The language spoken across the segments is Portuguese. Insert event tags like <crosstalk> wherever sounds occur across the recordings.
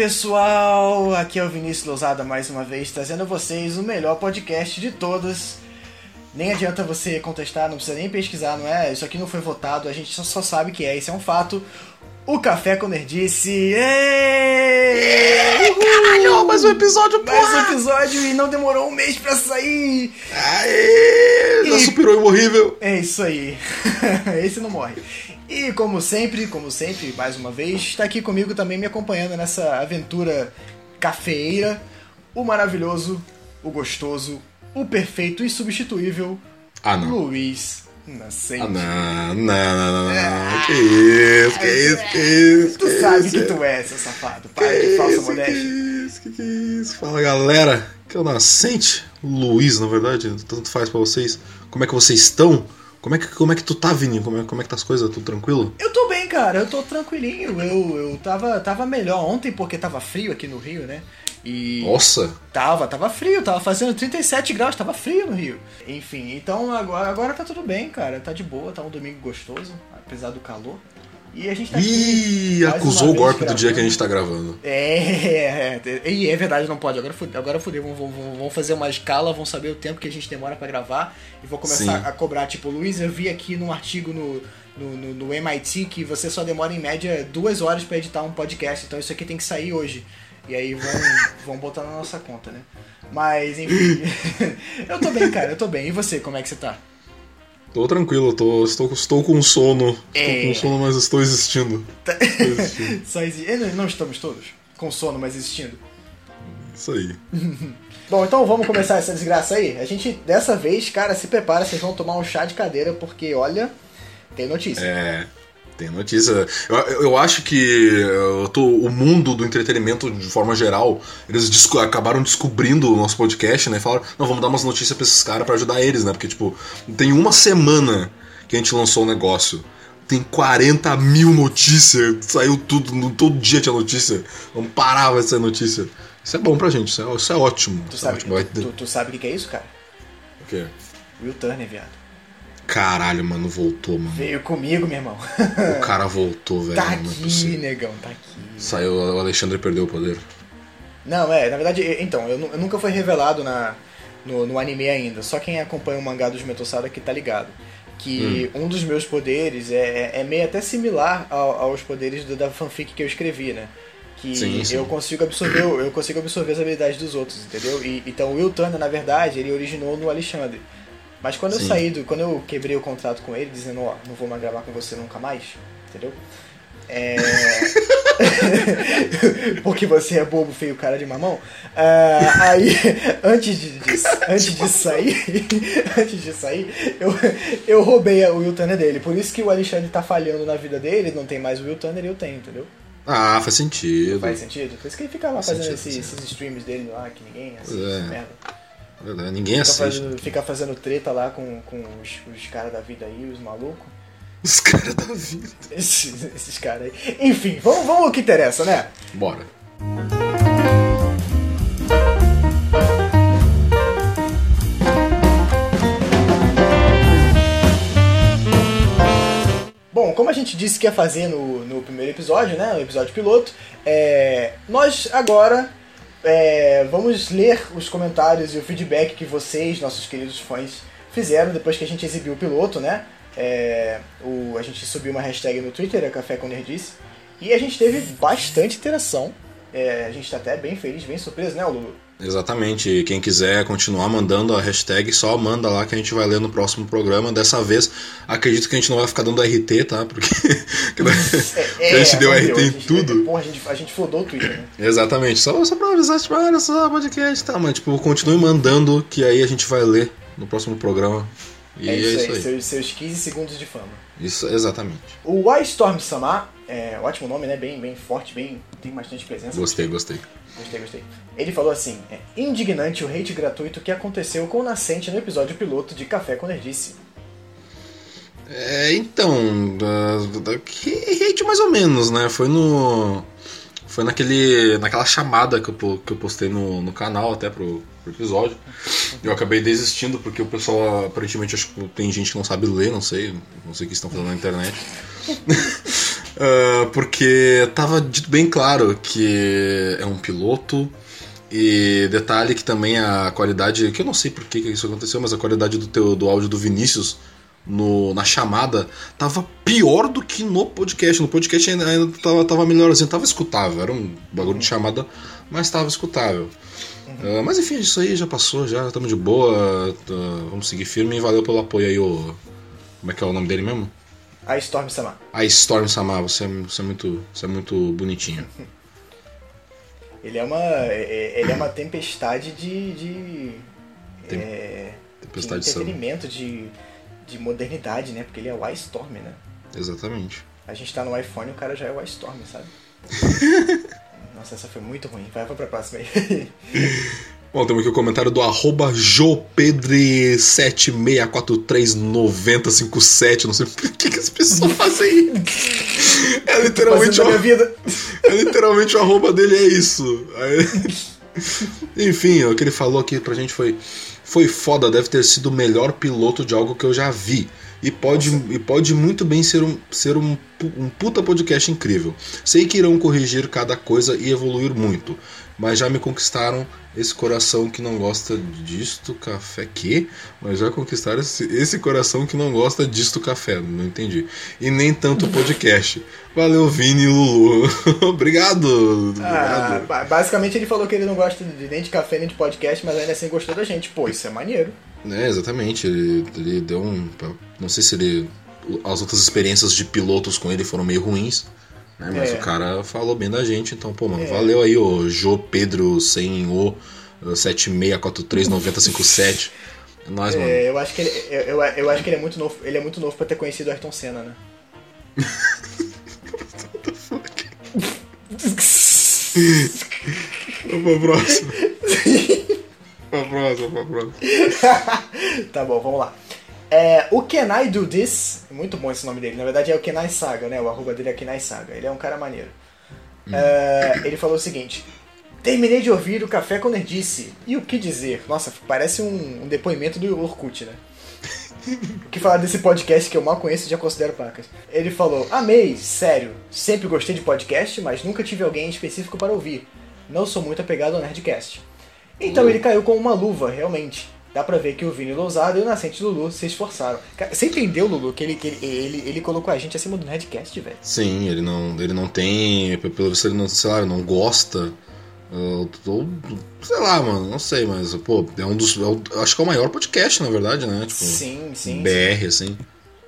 pessoal, aqui é o Vinícius Lousada mais uma vez, trazendo a vocês o melhor podcast de todos. Nem adianta você contestar, não precisa nem pesquisar, não é? Isso aqui não foi votado, a gente só, sabe que é, isso é um fato. O Café com Nerdice. Caralho, mais um episódio, Mais porra! um episódio e não demorou um mês pra sair. Aê! Já E- superou o imorrível. É isso aí. <laughs> Esse não morre. E como sempre, como sempre, mais uma vez, está aqui comigo também me acompanhando nessa aventura cafeeira, o maravilhoso, o gostoso, o perfeito e substituível Ah. Luiz Nascente. Ah, não, não, não, não, não. Que isso, que isso, que isso. Tu que sabe isso, que tu é, seu safado. Que Para de falsa modéstia. Que isso, que que é isso. Fala galera, que é o Nascente, Luiz, na verdade, tanto faz pra vocês. Como é que vocês estão? Como é que, como é que tu tá, Vini? Como é, como é que tá as coisas? Tudo tranquilo? Eu tô bem, cara, eu tô tranquilinho. Eu, eu tava, tava melhor ontem porque tava frio aqui no Rio, né? E. Nossa, Tava, tava frio, tava fazendo 37 graus, tava frio no Rio. Enfim, então agora, agora tá tudo bem, cara. Tá de boa, tá um domingo gostoso, apesar do calor. E a gente tá. Ih, acusou o golpe do dia que a gente tá gravando. É, é, e é verdade, não pode. Agora fudeu, agora fudeu. Vão, vão, vão- vão fazer uma escala, vão saber o tempo que a gente demora pra gravar e vou começar Sim. a cobrar. Tipo, Luiz, eu vi aqui num artigo no, no, no- no MIT que você só demora em média duas horas pra editar um podcast, então isso aqui tem que sair hoje. E aí vão, vão botar na nossa conta, né? Mas, enfim. <laughs> eu tô bem, cara, eu tô bem. E você, como é que você tá? Tô tranquilo, tô, estou, estou com sono. É. Estou com sono, mas estou existindo. Tá- Estou existindo. <laughs> Só exi... eh, Não estamos todos com sono, mas existindo. Isso aí. <laughs> Bom, então vamos começar essa desgraça aí. A gente, dessa vez, cara, se prepara, vocês vão tomar um chá de cadeira, porque, olha, tem notícia. É. Tem notícia. Eu, eu acho que eu tô, o mundo do entretenimento, de forma geral, eles desco- acabaram descobrindo o nosso podcast, né? E falaram, não, vamos dar umas notícias pra esses caras pra ajudar eles, né? Porque, tipo, tem uma semana que a gente lançou o negócio. Tem 40 mil notícias. Saiu tudo, todo dia tinha notícia. Vamos parar, vai ser notícia. Isso é bom pra gente, isso é, isso é ótimo. Tu Isso é sabe, ótimo. Vai tu, sabe o que que é isso, cara? O quê? Will Turner, viado. Caralho, mano, voltou, mano. Veio comigo, meu irmão. O cara voltou, velho. tá é aqui, possível. negão, tá aqui. Saiu, o Alexandre perdeu o poder. Não, é, na verdade, então, eu, eu nunca foi revelado na, no, no anime ainda. Só quem acompanha o mangá dos Metosada que tá ligado. Que Hum. um dos meus poderes é, é meio até similar ao- aos poderes do- da fanfic que eu escrevi, né? Que Sim, sim. eu consigo absorver, eu consigo absorver as habilidades dos outros, entendeu? E, então o Will Turner, na verdade, ele originou no Alexandre. Mas quando eu Sim. saí do. Quando eu quebrei o contrato com ele, dizendo, ó, não vou mais gravar com você nunca mais, entendeu? É. <laughs> Porque você é bobo, feio, cara de mamão. Ah, aí, <laughs> antes de, de- antes de sair, <laughs> antes de sair, eu, eu roubei o Will Turner dele. Por isso que o Alexandre tá falhando na vida dele, não tem mais o Will Turner e eu tenho, entendeu? Ah, faz sentido. Faz sentido? Por isso que ele fica lá Faz fazendo sentido, esses, streams dele lá, que ninguém assiste, É. merda. Verdade, Ninguém Fica assiste. fazendo, fica fazendo treta lá com, com os, os caras da vida aí, os malucos. Os caras da vida. <laughs> Esses, esses caras aí. Enfim, vamos, vamos ao que interessa, né? Bora. Bom, como a gente disse que ia fazer no, no primeiro episódio, né? No episódio piloto, é, nós agora é, vamos ler os comentários e o feedback que vocês, nossos queridos fãs, fizeram depois que a gente exibiu o piloto, né? É, o, a gente subiu uma hashtag no Twitter, a Café com Nerdice, e a gente teve bastante interação. É, a gente tá até bem feliz, bem surpreso, né, Lulu? Exatamente. Quem quiser continuar mandando a hashtag, só manda lá que a gente vai ler no próximo programa. Dessa vez, acredito que a gente não vai ficar dando RT, tá? Porque <laughs> É, a gente deu entendeu? RT em tudo. Porra, a gente, a gente flodou o Twitter, né? Exatamente. Só, só pra avisar, tipo, olha só, podcast tal. Mas, tipo, continue mandando que aí a gente vai ler no próximo programa. E é é isso, isso aí, aí. Seus, seus 15 segundos de fama. Isso, exatamente. O Why Storm Samar, é, ótimo nome, né? Bem, bem forte, bem, tem bastante presença. Gostei, gostei. Gostei, gostei. Ele falou assim: é indignante o hate gratuito que aconteceu com o Nascente no episódio piloto de Café com Nerdice. É, então, que hate mais ou menos, né? Foi no. Foi naquele. naquela chamada que eu, que eu postei no, no canal até pro, pro episódio. Eu acabei desistindo porque o pessoal aparentemente acho que tem gente que não sabe ler, não sei, não sei o que estão fazendo na internet. <laughs> Uh, porque tava dito bem claro que é um piloto. E detalhe que também a qualidade, que eu não sei por que isso aconteceu, mas a qualidade do teu do áudio do Vinícius no, na chamada tava pior do que no podcast. No podcast ainda, ainda tava, tava melhorzinho, tava escutável. Era um bagulho de chamada, mas tava escutável. Uhum. Uh, mas enfim, isso aí já passou, já estamos de boa. Uh, vamos seguir firme e valeu pelo apoio aí, o. Como é que é o nome dele mesmo? A Storm Samar. A Storm Samar, você é, você é, muito, você é muito bonitinho. <laughs> ele é uma, é, é, ele é uma tempestade de. de Tem, é, tempestade de entretenimento, de, de modernidade, né? Porque ele é o iStorm, né? Exatamente. A gente tá no iPhone e o cara já é o iStorm, sabe? <laughs> Nossa, essa foi muito ruim. Vai, vai pra próxima aí. <laughs> Bom, temos aqui o comentário do arroba jopedre76439057. Não sei por que, que as pessoas fazem isso. É literalmente, o, minha vida. é literalmente o arroba dele, é isso. Enfim, o que ele falou aqui pra gente foi. Foi foda, deve ter sido o melhor piloto de algo que eu já vi. E pode, e pode muito bem ser, um, ser um, um puta podcast incrível. Sei que irão corrigir cada coisa e evoluir muito mas já me conquistaram esse coração que não gosta disto café. Que? Mas já conquistaram esse, esse coração que não gosta disto café. Não entendi. E nem tanto podcast. Valeu, Vini e Lulu. <laughs> obrigado. Ah, basicamente ele falou que ele não gosta de, nem de café nem de podcast, mas ainda assim gostou da gente. Pô, isso é maneiro. É, exatamente. Ele, ele deu um. Não sei se ele. As outras experiências de pilotos com ele foram meio ruins. Né? Mas é. o cara falou bem da gente, então, pô, mano, é. valeu aí, o Jô Pedro sem o 76439057. É nóis, mano. É, eu acho que ele, eu, eu, eu, acho que ele é muito novo. Ele é muito novo pra ter conhecido o Ayrton Senna, né? What the fuck? Vamos pra próxima. <laughs> pra próxima, pra próxima. tá bom, vamos lá. É, o Can I Do This, muito bom esse nome dele, na verdade é o Kenai Saga, né? O arroba dele é Kenai Saga, ele é um cara maneiro. Hum. É, ele falou o seguinte: Terminei de ouvir o Café com Nerdice. E o que dizer? Nossa, parece um, um depoimento do Orkut, né? <laughs> o que falar desse podcast que eu mal conheço e já considero pacas? Ele falou: Amei, sério. Sempre gostei de podcast, mas nunca tive alguém específico para ouvir. Não sou muito apegado ao Nerdcast. Então ele caiu com uma luva, realmente dá pra ver que o Vini Lousado e o Nascente Lulu se esforçaram. você entendeu, Lulu, que ele, que ele, ele, ele colocou a gente acima do Nerdcast, velho? Sim, ele não, ele não tem. Pelo visto, ele não, sei lá, não gosta. Ou, sei lá, mano, não sei, mas, pô, é um dos. É o, acho que é o maior podcast, na verdade, né? Tipo, sim, sim. BR, sim. assim.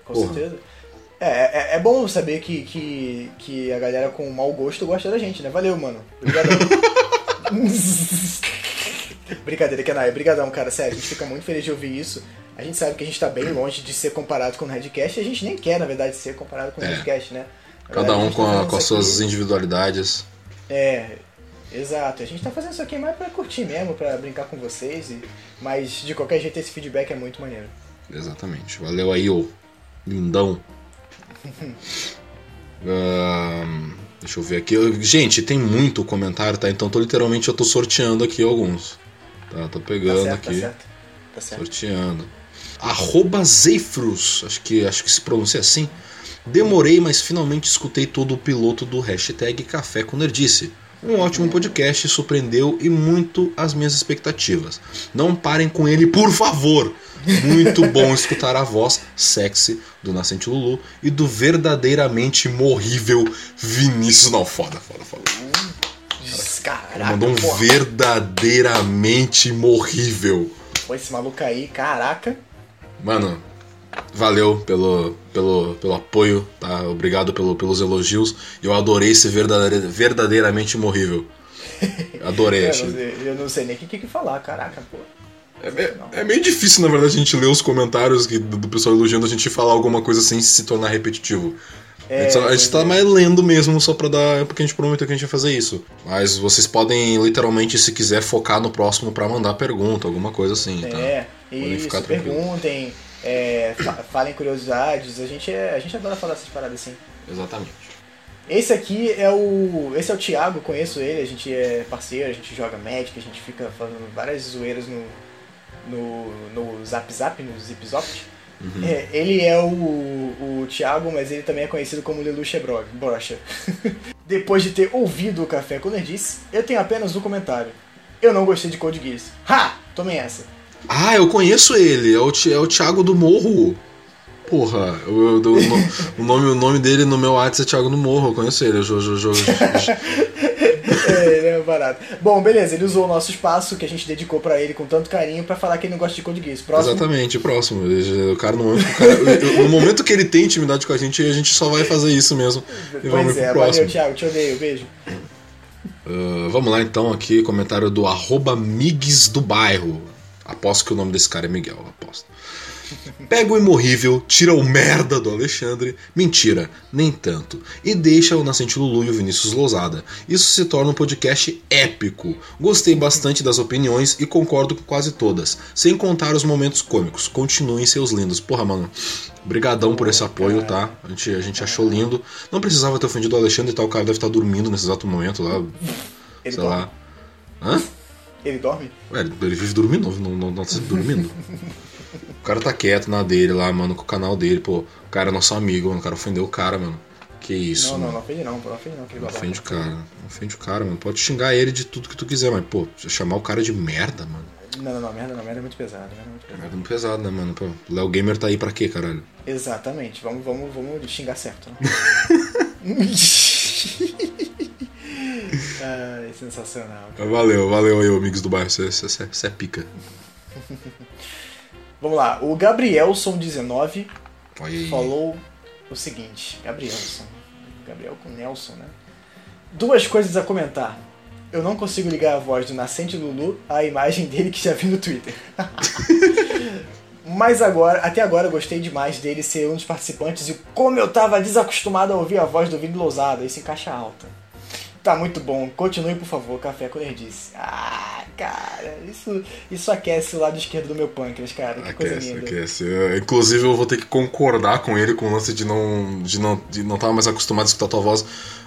Com Porra. certeza. É, é, é, bom saber que, que, que a galera com mau gosto gosta da gente, né? Valeu, mano. Obrigado. <laughs> Brincadeira, Kenai. Obrigadão, cara. Sério, a gente fica muito feliz de ouvir isso. A gente sabe que a gente tá bem longe de ser comparado com o Redcast e a gente nem quer, na verdade, ser comparado com o é. Redcast, né? Cada um com, tá a, com as suas individualidades. É, exato. A gente tá fazendo isso aqui mais pra curtir mesmo, pra brincar com vocês. E... Mas de qualquer jeito esse feedback é muito maneiro. Exatamente. Valeu aí, ô lindão. <laughs> uh, deixa eu ver aqui. Gente, tem muito comentário, tá? Então tô literalmente eu tô sorteando aqui alguns. Tá, tô pegando tá certo, aqui. Tá certo. Tá certo. Sorteando. Arroba Zeifrus, acho que, acho que se pronuncia assim. Demorei, mas finalmente escutei todo o piloto do hashtag Café com Nerdice. Um ótimo podcast, surpreendeu e muito as minhas expectativas. Não parem com ele, por favor! Muito <laughs> bom escutar a voz sexy do Nascente Lulu e do verdadeiramente morrível Vinícius. Não, foda, foda, foda. Caraca, mandou um porra. verdadeiramente morrível. Pô, esse maluco aí, caraca. Mano, valeu pelo, pelo, pelo apoio, tá? Obrigado pelo, pelos elogios. Eu adorei esse verdadeir, verdadeiramente morrível. <laughs> Adorei, eu, não sei, eu não sei nem o que, que falar, caraca, pô. É, é, meio difícil, na verdade, a gente ler os comentários que, do pessoal elogiando a gente falar alguma coisa sem se tornar repetitivo. É, a gente, gente tá é. mais lendo mesmo só pra dar. Porque a gente prometeu que a gente ia fazer isso. Mas vocês podem, literalmente, se quiser, focar no próximo pra mandar pergunta, alguma coisa assim. Tá? É, podem isso, ficar perguntem, é, falem curiosidades. A gente, é, a gente adora falar essas paradas assim. Exatamente. Esse aqui é o. Esse é o Thiago, conheço ele, a gente é parceiro, a gente joga Magic, a gente fica falando várias zoeiras no, no, no Zap Zap, no Zip Zop. É, ele é o, o Thiago, mas ele também é conhecido como Bro- Brocha. <laughs> Depois de ter ouvido o Café com Nerdice, eu tenho apenas um comentário. Eu não gostei de Code Geass. Ha! Tomem essa. Ah, eu conheço ele. É o, é o Thiago do Morro. Porra, eu- eu- no- <laughs> o, nome, o nome dele no meu WhatsApp é Thiago do Morro. Eu conheço ele. Eu, É, <laughs> <laughs> ele é barato. Bom, beleza, ele usou o nosso espaço que a gente dedicou pra ele com tanto carinho pra falar que ele não gosta de Code Geass. Próximo. Exatamente, próximo. O cara, no momento, que o cara- no momento que ele tem intimidade com a gente, a gente só vai fazer isso mesmo. E vamos Pois pro é, próximo. valeu, Thiago, te odeio, beijo. Ah, vamos lá então aqui, comentário do arroba Migues do Bairro. Aposto que o nome desse cara é Miguel, aposto. Pega o imorrível, tira o merda do Alexandre, mentira, nem tanto, e deixa o Nascente Lulu e o Vinícius Lousada. Isso se torna um podcast épico. Gostei bastante das opiniões e concordo com quase todas, sem contar os momentos cômicos. Continuem seus lindos. Porra, mano, brigadão por esse apoio, tá? A gente, a gente achou lindo. Não precisava ter ofendido o Alexandre e tal, o cara deve estar dormindo nesse exato momento lá, Ele sei dorme? lá. Hã? Ele dorme? Ué, ele vive dormindo, não, não, não tá sempre dormindo. <laughs> O cara tá quieto na dele lá, mano, com o canal dele, pô. O cara é nosso amigo, mano. O cara ofendeu o cara, mano. Que isso, não, não, mano. não ofende não, pô, não ofende não. Não babaca. ofende o cara. Não ofende o cara, mano. Pode xingar ele de tudo que tu quiser, mas, pô, chamar o cara de merda, mano. Não, não, não, merda não, merda é muito pesado, merda é muito pesado. Merda muito pesado, né, mano? Pô, o Léo Gamer tá aí pra quê, caralho? Exatamente, vamos, vamos, vamos xingar certo. Né? <laughs> Ai, sensacional. Mas Valeu, valeu aí, amigos do bairro. Você é pica. Vamos lá, o Gabrielson19 Olha aí. falou o seguinte: Gabrielson. Gabriel com Nelson, né? Duas coisas a comentar. Eu não consigo ligar a voz do nascente Lulu à imagem dele que já vi no Twitter. <laughs> Mas agora, até agora eu gostei demais dele ser um dos participantes e como eu tava desacostumado a ouvir a voz do Vini Lousada, isso em caixa alta. Tá muito bom, continue por favor, Café com Nerdice. Ah, cara, isso, isso aquece o lado esquerdo do meu pâncreas, cara, que coisa Aquece, linda. aquece. Eu, Inclusive, eu vou ter que concordar com ele com o lance de não de não de não estar mais acostumado a escutar tua voz.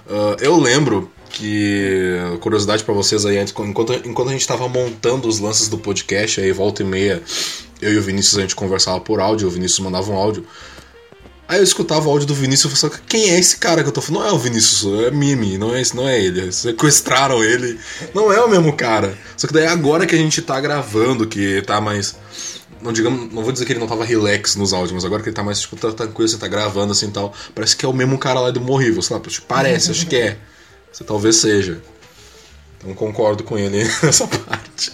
Ah, eu lembro que curiosidade pra vocês aí antes, enquanto enquanto a gente tava montando os lances do podcast aí volta e meia, eu e o Vinícius a gente conversava por áudio, o Vinícius mandava um áudio. Aí eu escutava o áudio do Vinícius e falava, quem é esse cara que eu tô falando? Não é o Vinícius, é Mimi, não é, não é ele. Sequestraram ele. Não é o mesmo cara. Só que daí agora que a gente tá gravando, que tá mais. Não, digamos, não vou dizer que ele não tava relax nos áudios, mas agora que ele tá mais tipo, tá tranquilo, você tá gravando assim e tal. Parece que é o mesmo cara lá do Morrível, sei lá, parece, acho que é. Você talvez seja. Então concordo com ele <laughs> nessa parte.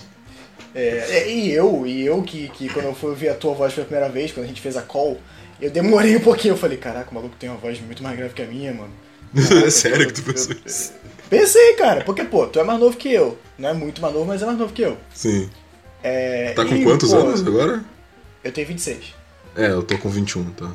É, é, e eu, e eu que, que quando eu fui ouvir a tua voz pela primeira vez, quando a gente fez a call, eu demorei um pouquinho, eu falei, caraca, o maluco tem uma voz muito mais grave que a minha, mano. <laughs> É sério que tu pensou isso? Pensei, cara, porque, pô, tu é mais novo que eu. Não é muito mais novo, mas é mais novo que eu. Sim. É, Tá com e, quantos pô, anos agora? Eu tenho 26. É, eu tô com 21, tá?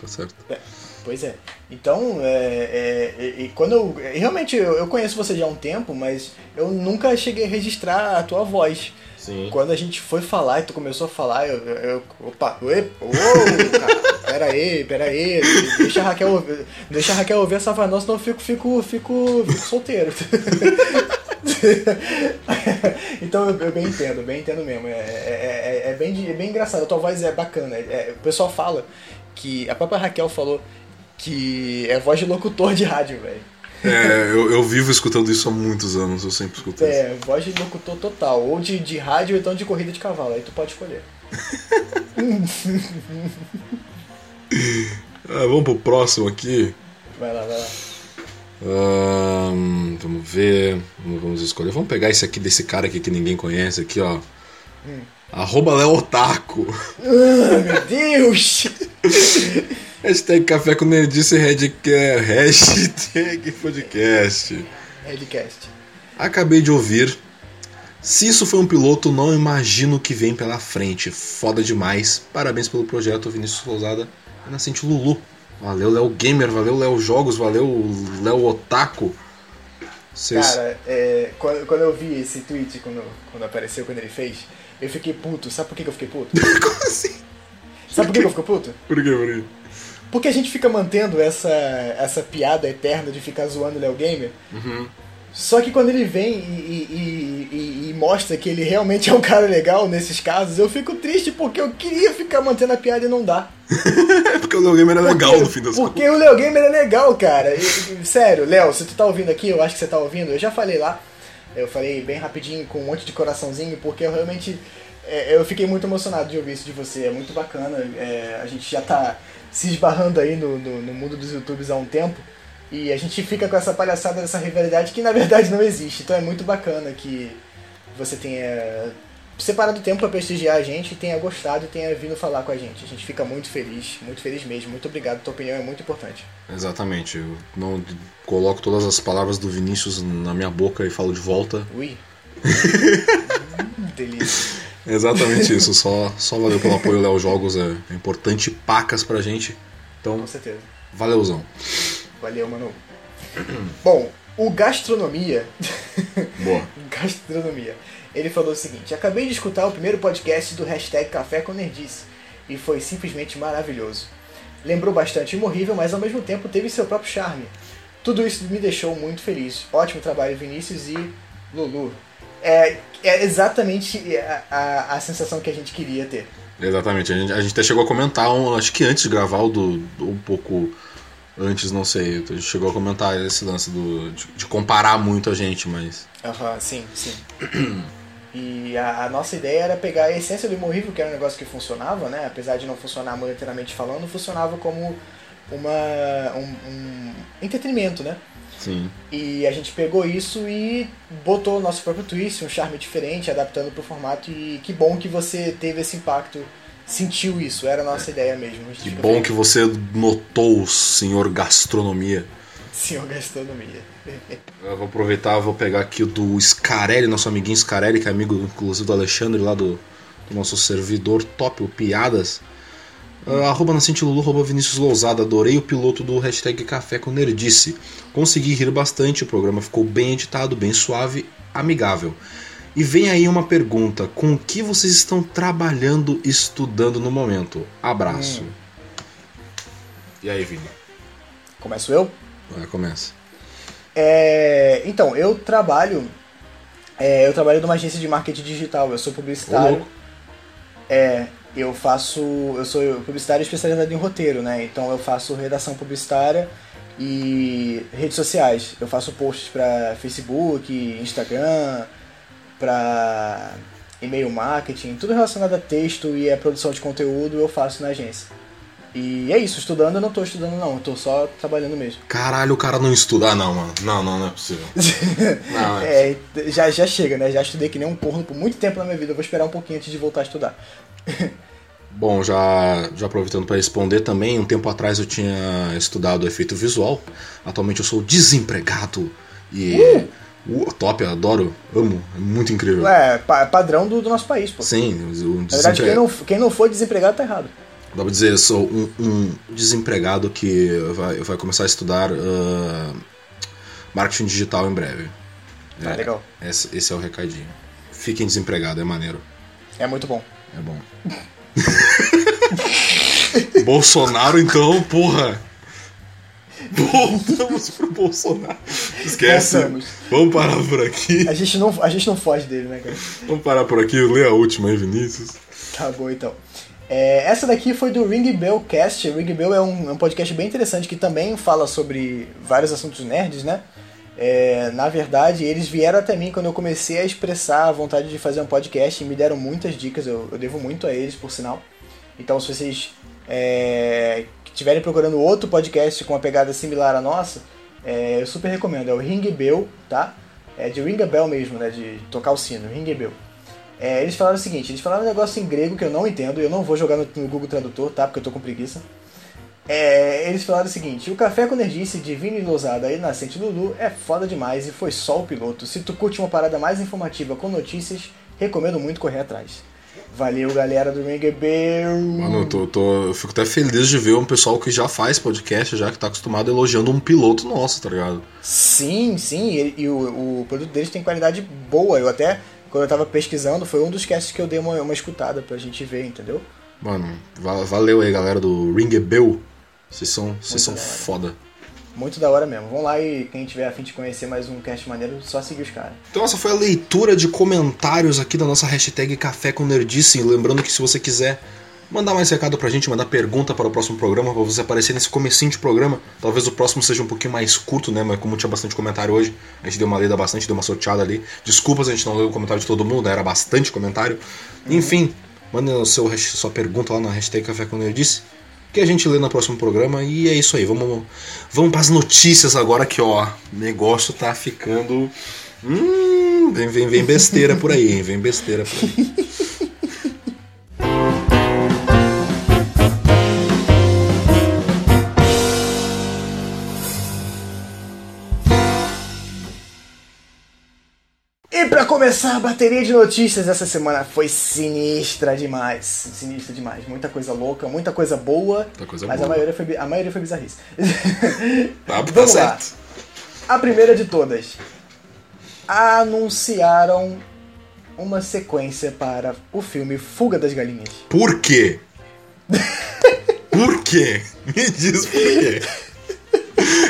Tá certo. É, pois é. Então, é, é, quando eu. e Realmente, eu, eu conheço você já há um tempo, mas eu nunca cheguei a registrar a tua voz. Sim. Quando a gente foi falar e tu começou a falar, eu. eu- opa, oi, ô, cara, pera aí, pera aí. Deixa a Raquel ouvir, deixa a Raquel ouvir essa voz, senão eu fico, fico, fico, fico solteiro. <laughs> então eu, eu bem entendo, bem entendo mesmo. É, é, é- é bem, de- é bem engraçado, a tua voz é bacana. É- o pessoal fala que. A própria Raquel falou que é voz de locutor de rádio, velho. É, eu, eu vivo escutando isso há muitos anos, eu sempre escuto isso. É, voz de locutor total. Ou de, de rádio ou então de corrida de cavalo. Aí tu pode escolher. <laughs> Ah, vamos pro próximo aqui. Vai lá, vai lá. Ahn, vamos ver. Vamos, escolher. Vamos pegar esse aqui desse cara aqui que ninguém conhece aqui, ó. Arroba Léo Otaku. Ah, meu Deus! <laughs> Hashtag Café com Nerdice Redca- Hashtag podcast. Redcast. Acabei de ouvir. Se isso foi um piloto, não imagino o que vem pela frente. Foda demais. Parabéns pelo projeto, Vinícius Lousada Nascente Lulu. Valeu, Léo Gamer, valeu, Léo Jogos, valeu, Léo Otaku. Vocês... Cara, é, quando, quando eu vi esse tweet, quando, quando apareceu, quando ele fez, eu fiquei puto. Sabe por que que eu fiquei puto? <laughs> Como assim? Sabe por que que eu fiquei puto? Por quê, por quê? Porque a gente fica mantendo essa, essa piada eterna de ficar zoando o Léo Gamer. Uhum. Só que quando ele vem e, e- e- e- mostra que ele realmente <laughs> é um cara legal nesses casos, eu fico triste porque eu queria ficar mantendo a piada e não dá. <laughs> porque o Leo Gamer é legal Porque- no fim das Porque o Leo Gamer é legal, cara. Sério, Léo, se tu tá ouvindo aqui, eu acho que você tá ouvindo, eu já falei lá. Eu falei bem rapidinho, com um monte de coraçãozinho, porque eu realmente. é, eu fiquei muito emocionado de ouvir isso de você. É muito bacana. é, a gente já tá se esbarrando aí no, no, no mundo dos YouTubes há um tempo. E a gente fica com essa palhaçada, essa rivalidade que na verdade não existe. Então é muito bacana que você tenha separado tempo pra prestigiar a gente, tenha gostado e tenha vindo falar com a gente. A gente fica muito feliz, muito feliz mesmo. Muito obrigado, tua opinião é muito importante. Exatamente. Eu não coloco todas as palavras do Vinícius na minha boca e falo de volta. Ui. <laughs> Delícia. É exatamente <laughs> isso. Só, só valeu pelo apoio, Léo Jogos. É importante pacas pra gente. Então, Com certeza. valeuzão. Valeu, mano. Bom, o Gastronomia. <laughs> Boa. Gastronomia. Ele falou o seguinte: Acabei de escutar o primeiro podcast do hashtag Café com Nerdice e foi simplesmente maravilhoso. Lembrou bastante Imorrível, mas ao mesmo tempo teve seu próprio charme. Tudo isso me deixou muito feliz. Ótimo trabalho, Vinícius e Lulu. É, é exatamente a, a, a sensação que a gente queria ter. Exatamente. A gente, a gente até chegou a comentar, um- acho que antes de gravar, ou do, do- um pouco antes, não sei. Chegou a comentar esse lance do, de, de comparar muito a gente, mas. Aham, sim, sim. E a, a nossa ideia era pegar a essência do Imorrível, que era um negócio que funcionava, né? Apesar de não funcionar monetariamente falando, funcionava como uma, um, um entretenimento, né? Sim. E a gente pegou isso e botou o nosso próprio twist, um charme diferente, adaptando pro formato. E que bom que você teve esse impacto, sentiu isso, era a nossa ideia mesmo. Que bom feliz. que você notou, senhor gastronomia. Senhor Gastronomia. Eu vou aproveitar, vou pegar aqui o do Scarelli, nosso amiguinho Scarelli, que é amigo inclusive do Alexandre lá do, do nosso servidor top, o Piadas. Uh, arroba Nascente Lulu, arroba Vinícius Lousada. Adorei o piloto do hashtag Café com Nerdice. Consegui rir bastante, o programa ficou bem editado, bem suave, amigável. E vem aí uma pergunta: com o que vocês estão trabalhando e estudando no momento? Abraço. E aí, Vini? Começo eu? Vai, começa. É, então, eu trabalho. é, eu trabalho numa agência de marketing digital, eu sou publicitário. louco. É, eu faço. Eu sou publicitário especializado em roteiro, né? Então eu faço redação publicitária e redes sociais. Eu faço posts pra Facebook, Instagram, pra e-mail marketing, tudo relacionado a texto e a produção de conteúdo eu faço na agência. E é isso, estudando eu não tô estudando não, eu tô só trabalhando mesmo. Caralho, o cara não estuda. Ah, não, mano. Não, não, não é possível. <laughs> Não, é. É, já, já chega, né? Já estudei que nem um corno por muito tempo na minha vida. Eu vou esperar um pouquinho antes de voltar a estudar. <laughs> Bom, já, já aproveitando para responder também, um tempo atrás eu tinha estudado efeito visual. Atualmente eu sou desempregado. E. Uh, top, eu adoro, amo, é muito incrível. É, pa- padrão do, do nosso país, pô. Sim, o Na verdade, quem não, quem não for desempregado tá errado. Dá pra dizer, eu sou um, um desempregado que vai, vai começar a estudar ah, marketing digital em breve. Ah, É, legal. Esse, esse é o recadinho. Fiquem desempregados, é maneiro. É muito bom. É bom. <laughs> Bolsonaro, então, porra. Voltamos pro Bolsonaro. Esquece. Voltamos. Vamos parar por aqui. A gente não, a gente não foge dele, né, cara? Vamos parar por aqui. Lê a última aí, Vinícius. Tá bom, então. É, essa daqui foi do Ring Bell Cast. Ring Bell é um, é um podcast bem interessante que também fala sobre vários assuntos nerds, né? É, na verdade, eles vieram até mim quando eu comecei a expressar a vontade de fazer um podcast e me deram muitas dicas. Eu, eu devo muito a eles, por sinal. Então, se vocês é, estiverem procurando outro podcast com uma pegada similar à nossa, é, eu super recomendo. É o Ring Bell, tá? É de Ring Bell mesmo, né? De tocar o sino, Ring Bell. É, eles falaram o seguinte, eles falaram um negócio em grego que eu não entendo, e eu não vou jogar no, no Google Tradutor, tá? Porque eu tô com preguiça. É, eles falaram o seguinte, o Café com Nerdice de Vini Lousada e Nascente Lulu é foda demais e foi só o piloto. Se tu curte uma parada mais informativa com notícias, recomendo muito correr atrás. Valeu, galera do Bell. Mano, eu, tô, tô- eu fico até feliz de ver um pessoal que já faz podcast, já que tá acostumado elogiando um piloto nosso, tá ligado? Sim, sim, e, e o, o produto deles tem qualidade boa. Eu até, quando eu tava pesquisando, foi um dos casts que eu dei uma, uma escutada pra gente ver, entendeu? Mano, va- valeu aí, galera do Ring Bell. Vocês são, vocês são foda. Muito da hora mesmo. Vão lá e quem tiver a fim de conhecer mais um cast maneiro, só seguir os caras. Então essa foi a leitura de comentários aqui da nossa hashtag Café com Nerdice. Lembrando que se você quiser mandar mais recado pra gente, mandar pergunta para o próximo programa, pra você aparecer nesse comecinho de programa. Talvez o próximo seja um pouquinho mais curto, né? Mas como tinha bastante comentário hoje, a gente deu uma lida bastante, deu uma sorteada ali. Desculpas, a gente não leu o comentário de todo mundo, era bastante comentário. Enfim, manda seu, sua pergunta lá na hashtag Café com Nerdice que a gente lê no próximo programa. E é isso aí, vamos, vamos para as notícias agora que, ó, negócio tá ficando. Hum, vem, vem, vem besteira por aí? Vem besteira por aí. <laughs> começar, a bateria de notícias essa semana foi sinistra demais. Sinistra demais. Muita coisa louca, muita coisa boa. Muita coisa mas boa. A, maioria foi, a maioria foi bizarrice. <laughs> Tá, tá Vamos lá. certo. A primeira de todas. Anunciaram uma sequência para o filme Fuga das Galinhas. Por quê? Por quê? <laughs> Me diz por quê.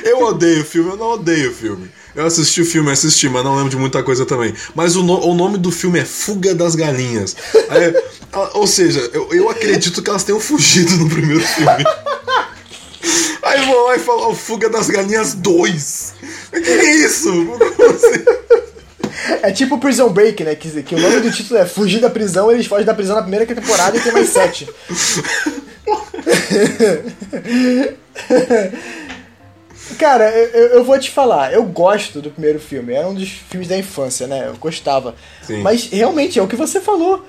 Eu odeio o filme, eu não odeio o filme. Eu assisti o filme, assisti, mas não lembro de muita coisa também. Mas o, no- o nome do filme é Fuga das Galinhas. Aí, <laughs> ou seja, eu, eu acredito que elas tenham fugido no primeiro filme. <laughs> Aí vão lá e falam "Ó, Fuga das Galinhas 2. O que é isso? Como assim? É tipo Prison Break, né? Que, que o nome do título é Fugir da prisão, eles fogem da prisão na primeira temporada e tem mais sete. <laughs> Cara, eu, eu- vou te falar, eu gosto do primeiro filme, era um dos filmes da infância, né? Eu gostava. Sim. Mas realmente é o que você falou: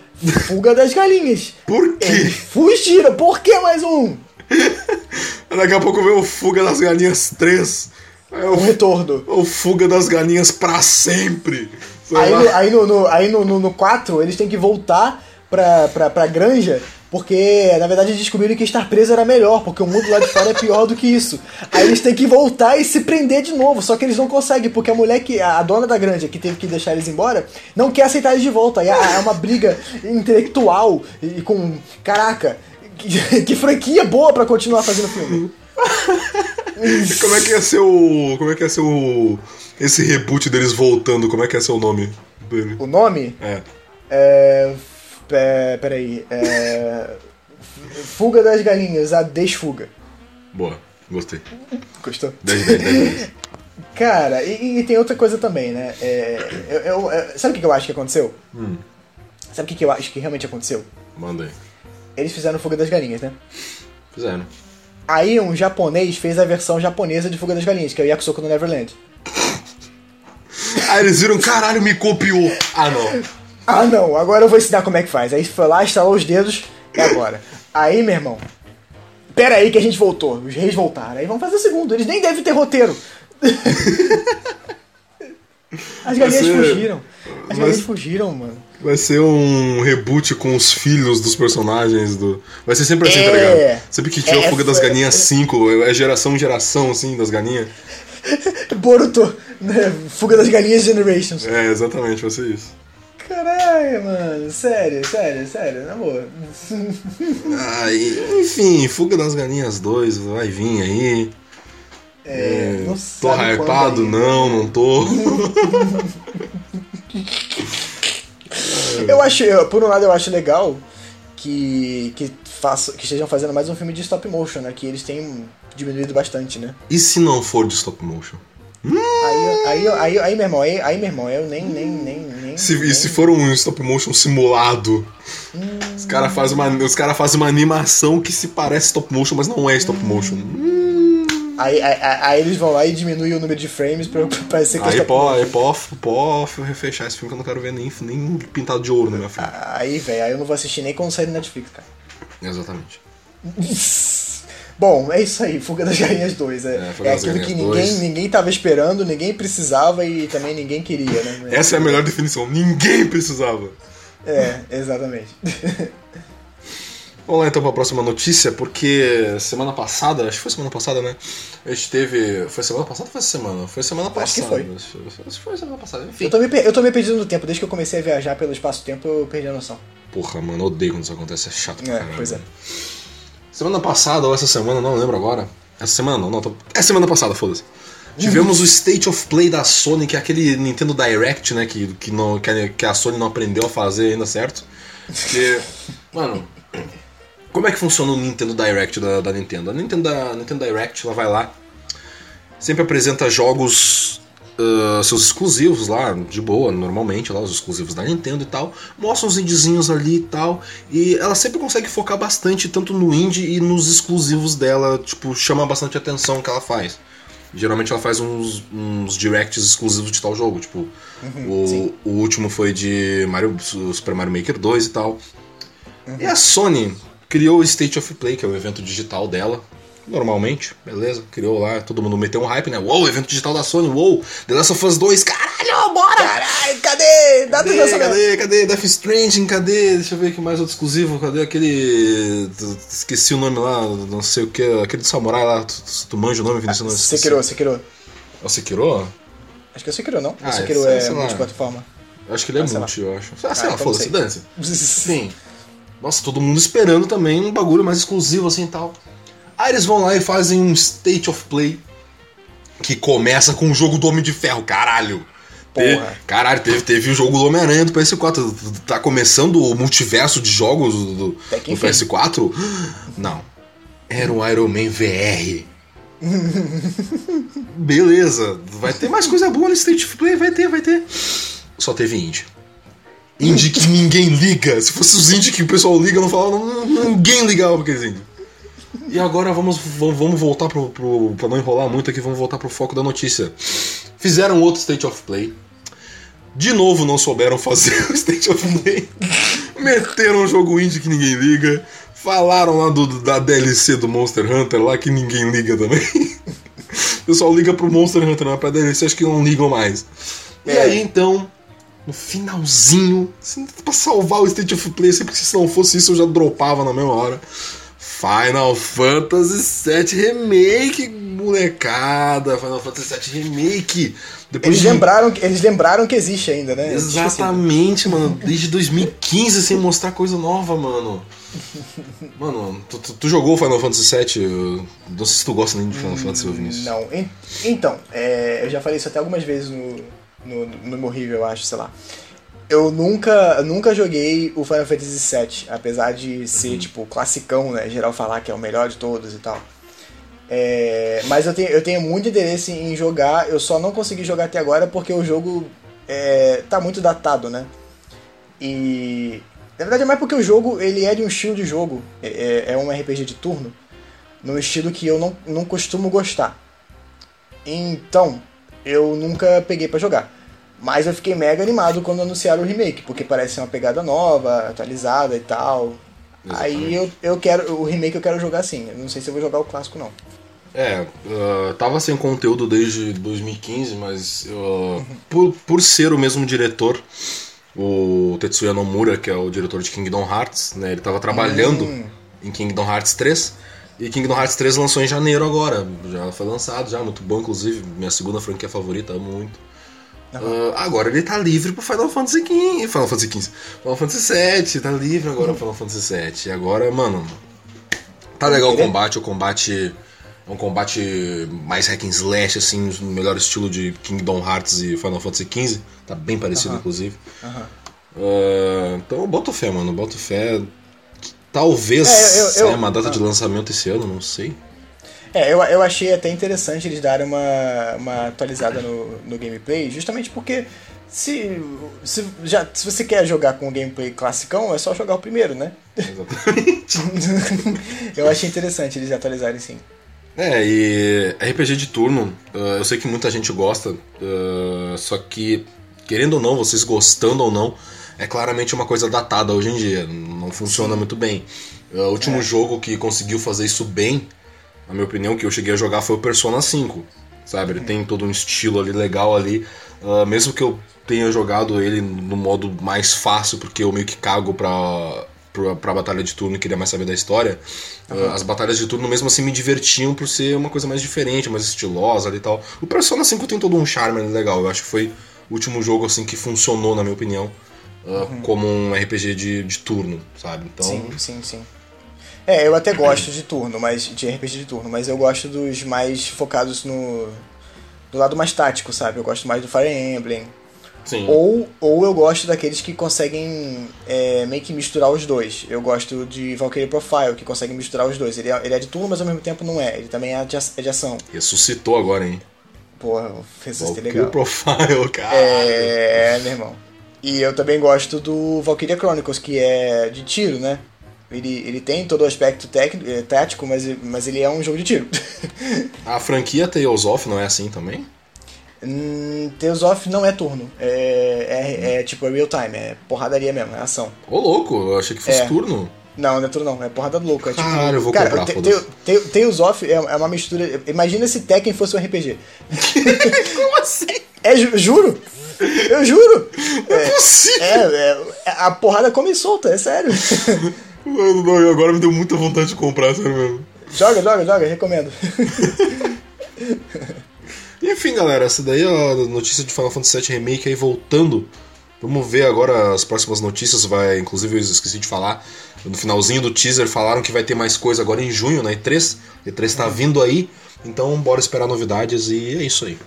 Fuga das galinhas. Por quê? Eles fugiram, por que mais um? <laughs> Daqui a pouco vem o Fuga das Galinhas 3. Aí Um o, retorno. o Fuga das Galinhas pra sempre. Sei Aí, no, aí, no, no, aí no, no, no 4, eles têm que voltar pra, pra, pra granja, porque na verdade descobriram que estar preso era melhor, porque o mundo lá de fora é pior do que isso. Aí eles têm que voltar e se prender de novo, só que eles não conseguem, porque a mulher que. A dona da granja que teve que deixar eles embora, não quer aceitar eles de volta. Aí é é uma briga intelectual e com. Caraca! Que, <laughs> que franquia boa pra continuar fazendo filme. Como é que ia ser o. Como é que ia ser o. Esse reboot deles voltando, como é que ia ser o nome dele? O nome? É. É. é peraí. É. Fuga das galinhas, a desfuga. Boa, gostei. Gostou? 10 10 10 10. Cara, e, e tem outra coisa também, né? É, eu, eu- é, sabe o que eu acho que aconteceu? Hum, Sabe o que que eu acho que realmente aconteceu? manda aí. Eles fizeram Fuga das Galinhas, né? Fizeram. Aí um japonês fez a versão japonesa de Fuga das Galinhas, que é o Yakusoku no Neverland. <laughs> Aí eles viram, caralho, me copiou. Ah, não. Ah não, agora eu vou ensinar como é que faz. Aí foi lá, instalou os dedos, e agora? Aí, meu irmão, pera aí que a gente voltou, os reis voltaram. Aí vamos fazer o segundo, eles nem devem ter roteiro. <laughs> As galinhas ser- fugiram. As galinhas fugiram, mano. Vai ser um reboot com os filhos dos personagens do. Vai ser sempre assim, É. tá ligado? Sempre que tiver É, o Fuga das Galinhas 5, é geração em geração, assim, das galinhas. <laughs> Boruto, né? Fuga das Galinhas Generations. É, exatamente, vai ser isso. Caralho, mano, sério, sério, sério, na boa. Ah, e- enfim, Fuga das Galinhas 2 vai vir aí. É, não tô hypado? Não, não tô. <laughs> Eu acho, eu- por um lado, eu acho legal que, que, faço, que estejam fazendo mais um filme de stop motion, né? Que eles têm diminuído bastante, né? e se não for de stop motion? Aí, aí, aí, aí, meu irmão, aí, aí, meu irmão, eu nem, nem, nem, nem. Se, nem- e se for um stop motion simulado? Hum. Os caras fazem uma, os cara fazem uma animação que se parece stop motion, mas não é stop motion. Aí, aí, aí- aí eles vão lá e diminuem o número de frames pra <laughs> parecer que é Aí pô, motion. aí pô, pô, fechar esse filme que eu não quero ver nem, nem pintado de ouro na minha frente. Aí, velho, aí eu não vou assistir nem quando sair no Netflix, cara. Exatamente. <laughs> Bom, é isso aí, Fuga das Galinhas 2. É, É, é aquilo que ninguém, 2. ninguém tava esperando, ninguém precisava e também ninguém queria, né? <laughs> Essa é a melhor definição. Ninguém precisava. É, exatamente. <laughs> Vamos lá então para a próxima notícia, porque semana passada, acho que foi semana passada, né? A gente teve. Foi semana passada ou foi semana? Foi semana passada. Acho que foi. Acho que foi semana passada. Enfim. Eu tô, me, eu tô me perdendo no tempo, desde que eu comecei a viajar pelo espaço-tempo, eu perdi a noção. Porra, mano, odeio quando isso acontece, é chato pra É, caralho. pois é. Semana passada ou essa semana, não lembro agora. Essa semana não, não. Tô... É semana passada, foda-se. Tivemos o State of Play da Sony, que é aquele Nintendo Direct, né? Que, que, não, que a Sony não aprendeu a fazer ainda certo. Porque, mano, como é que funciona o Nintendo Direct da, da Nintendo? A Nintendo, a Nintendo Direct, ela vai lá, sempre apresenta jogos Uh, seus exclusivos lá, de boa, normalmente, lá, os exclusivos da Nintendo e tal. Mostra uns indiezinhos ali e tal. E ela sempre consegue focar bastante, tanto no indie e nos exclusivos dela. Tipo, chama bastante atenção o que ela faz. Geralmente ela faz uns, uns directs exclusivos de tal jogo. Tipo, uhum, o, o último foi de Mario, Super Mario Maker 2 e tal. Uhum. E a Sony criou o State of Play, que é o evento digital dela normalmente, beleza, criou lá, todo mundo meteu um hype, né? Uou, evento digital da Sony, uou, The Last of Us 2, caralho, bora! Caralho, cadê? Dá cadê, cadê, cadê, cadê? Death Stranding, cadê? Deixa eu ver aqui mais outro exclusivo, cadê aquele... Esqueci o nome lá, não sei o que, aquele samurai lá, tu, tu manja o nome, Vinícius? Ah, Sekiro, Sekiro. É o Sekiro? Acho que é o Sekiro, não? Ah, o Sekiro é, é multiplataforma. Acho que ele é ah, multi, eu acho. Ah, sei lá, ah, então foda-se, dança. <laughs> Sim. Nossa, todo mundo esperando também um bagulho mais exclusivo assim e tal. Aí eles vão lá e fazem um State of Play que começa com o jogo do Homem de Ferro, caralho. Teve, caralho, teve, teve o jogo do Homem-Aranha do PS4. Tá começando o multiverso de jogos do, do, do PS4? Não. Era um Iron Man VR. <laughs> Beleza. Vai ter mais coisa boa no State of Play? Vai ter, vai ter. Só teve indie. Indie que ninguém liga. Se fosse os indie que o pessoal liga, não falava, ninguém ligava pra aqueles indie. E agora vamos, vamos voltar pro, pro. Pra não enrolar muito aqui, vamos voltar pro foco da notícia. Fizeram outro State of Play. De novo não souberam fazer <laughs> o State of Play. Meteram um jogo indie que ninguém liga. Falaram lá do, da DLC do Monster Hunter lá que ninguém liga também. <laughs> O pessoal liga pro Monster Hunter, não é pra DLC, acho que não ligam mais. E é. aí então, no finalzinho, assim, pra salvar o State of Play, sempre que se não fosse isso eu já dropava na mesma hora. Final Fantasy VII Remake, molecada. Final Fantasy VII Remake. Depois eles, de... lembraram, eles lembraram que existe ainda, né? Exatamente, mano. Desde 2015 sem mostrar coisa nova, mano. Mano, tu, tu, tu, jogou Final Fantasy VII? Não sei se tu gosta nem de Final Fantasy, Vinícius. Não. Então, é, eu já falei isso até algumas vezes no, no, no meu review, eu acho, sei lá eu nunca, nunca joguei o Final Fantasy VII, apesar de ser, uhum. tipo, classicão, né? Geral falar que é o melhor de todos e tal. É, mas eu tenho, eu tenho muito interesse em jogar, eu só não consegui jogar até agora porque o jogo é, tá muito datado, né? E. Na verdade é mais porque o jogo ele é de um estilo de jogo, é, é, é um RPG de turno, num estilo que eu não, não costumo gostar. Então, eu nunca peguei para jogar. Mas eu fiquei mega animado quando anunciaram o remake, porque parece ser uma pegada nova, atualizada e tal. Exatamente. Aí eu, eu quero. O remake eu quero jogar sim. Eu não sei se eu vou jogar o clássico não. É, uh, tava sem conteúdo desde 2015, mas uh, uhum. por, por ser o mesmo diretor, o Tetsuya Nomura, que é o diretor de Kingdom Hearts, né, ele tava trabalhando uhum. em Kingdom Hearts 3. E Kingdom Hearts 3 lançou em janeiro agora. Já foi lançado, já, muito bom, inclusive. Minha segunda franquia favorita, amo muito. Uh, agora ele tá livre pro Final Fantasy XV. Final Fantasy XV. Final Fantasy VII, tá livre agora o Final Fantasy VII. E agora, mano. Tá legal o combate, o combate. É um combate mais hack and slash, assim, no melhor estilo de Kingdom Hearts e Final Fantasy XV. Tá bem parecido, uh -huh. inclusive. Uh -huh. uh, então eu boto fé, mano. Eu boto fé. Talvez é, eu, eu, saia uma data de lançamento esse ano, não sei. É, eu, eu achei até interessante eles darem uma, uma atualizada no, no gameplay, justamente porque se, se, já, se você quer jogar com o gameplay classicão, é só jogar o primeiro, né? Exatamente. <laughs> eu achei interessante eles atualizarem sim. É, e RPG de turno, uh, eu sei que muita gente gosta, uh, só que, querendo ou não, vocês gostando ou não, é claramente uma coisa datada hoje em dia, não funciona Sim. muito bem. Uh, o último é. jogo que conseguiu fazer isso bem na minha opinião, que eu cheguei a jogar foi o Persona 5. Sabe? Ele tem todo um estilo ali legal ali. Uh, mesmo que eu tenha jogado ele no modo mais fácil, porque eu meio que cago pra, pra, pra batalha de turno e queria mais saber da história. Uhum. Uh, as batalhas de turno mesmo assim me divertiam por ser uma coisa mais diferente, mais estilosa ali e tal. O Persona 5 tem todo um charme legal. Eu acho que foi o último jogo assim que funcionou, na minha opinião, uh, uhum. como um RPG de, de turno, sabe? Então, sim, sim, sim. É, eu até gosto de turno, mas de RPG de turno, mas eu gosto dos mais focados no do lado mais tático, sabe? Eu gosto mais do Fire Emblem. Sim. Ou, ou eu gosto daqueles que conseguem é, meio que misturar os dois. Eu gosto de Valkyrie Profile, que consegue misturar os dois. Ele é, ele é de turno, mas ao mesmo tempo não é. Ele também é de, é de ação. Ressuscitou agora, hein? Porra, ressuscitei legal. Profile, <laughs> cara. É, meu irmão. E eu também gosto do Valkyria Chronicles, que é de tiro, né? Ele, ele tem todo o aspecto técnico, é, tático, mas, mas ele é um jogo de tiro. <laughs> A franquia Tales of não é assim também? Hum, Tales of não é turno. É, é, é tipo é real time, é porradaria mesmo, é ação. Ô, louco, eu achei que fosse É. turno. Não, não é turno não, é porrada louca. É tipo, Caralho, eu vou cara, comprar, Te- foda-se. Te- Te- Tales of é, é uma mistura. Imagina se Tekken fosse um RPG. <laughs> Como assim? É, ju- juro! Eu juro! É possível. É, é, a porrada come solta, é sério. <laughs> Mano, não, agora me deu muita vontade de comprar, sério mesmo. joga, joga, joga, recomendo. <laughs> Enfim, galera, essa daí é a notícia de Final Fantasy VII Remake aí voltando. Vamos ver agora as próximas notícias. Vai, inclusive, eu esqueci de falar. No finalzinho do teaser falaram que vai ter mais coisa agora em junho, na E3. E3 tá vindo aí. Então, bora esperar novidades e é isso aí.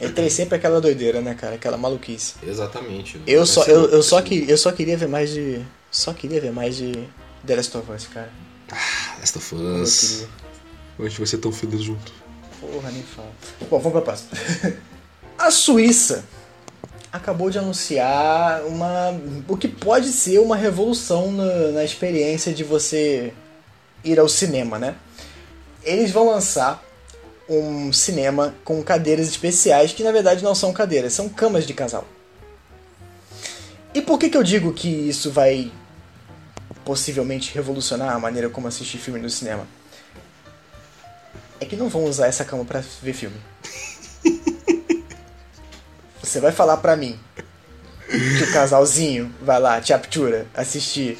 E3 sempre aquela doideira, né, cara? Aquela maluquice. Exatamente. Eu só, eu, eu, só que, eu só queria ver mais de. Só queria ver mais de The Last of Us, cara. Last of Us. A gente vai ser tão feliz junto. Porra, nem fala. Bom, vamos pra próxima. <laughs> A Suíça acabou de anunciar uma. o que pode ser uma revolução na, na experiência de você ir ao cinema, né? Eles vão lançar um cinema com cadeiras especiais que na verdade não são cadeiras, são camas de casal. E por que, que eu digo que isso vai possivelmente revolucionar a maneira como assistir filme no cinema? É que não vão usar essa cama pra ver filme. <laughs> Você vai falar pra mim que o casalzinho vai lá, te aptura, assistir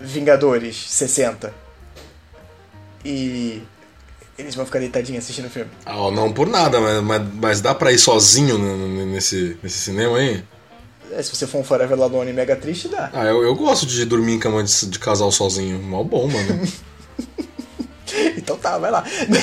Vingadores 60 e eles vão ficar deitadinhos assistindo o filme. Ah, não por nada, mas, mas, mas dá pra ir sozinho nesse, nesse cinema aí? É, Se você for um Forever Alone mega triste, dá. Ah, eu, eu gosto de dormir em cama de, de casal sozinho. Mal bom, mano. <laughs> Então tá, vai lá.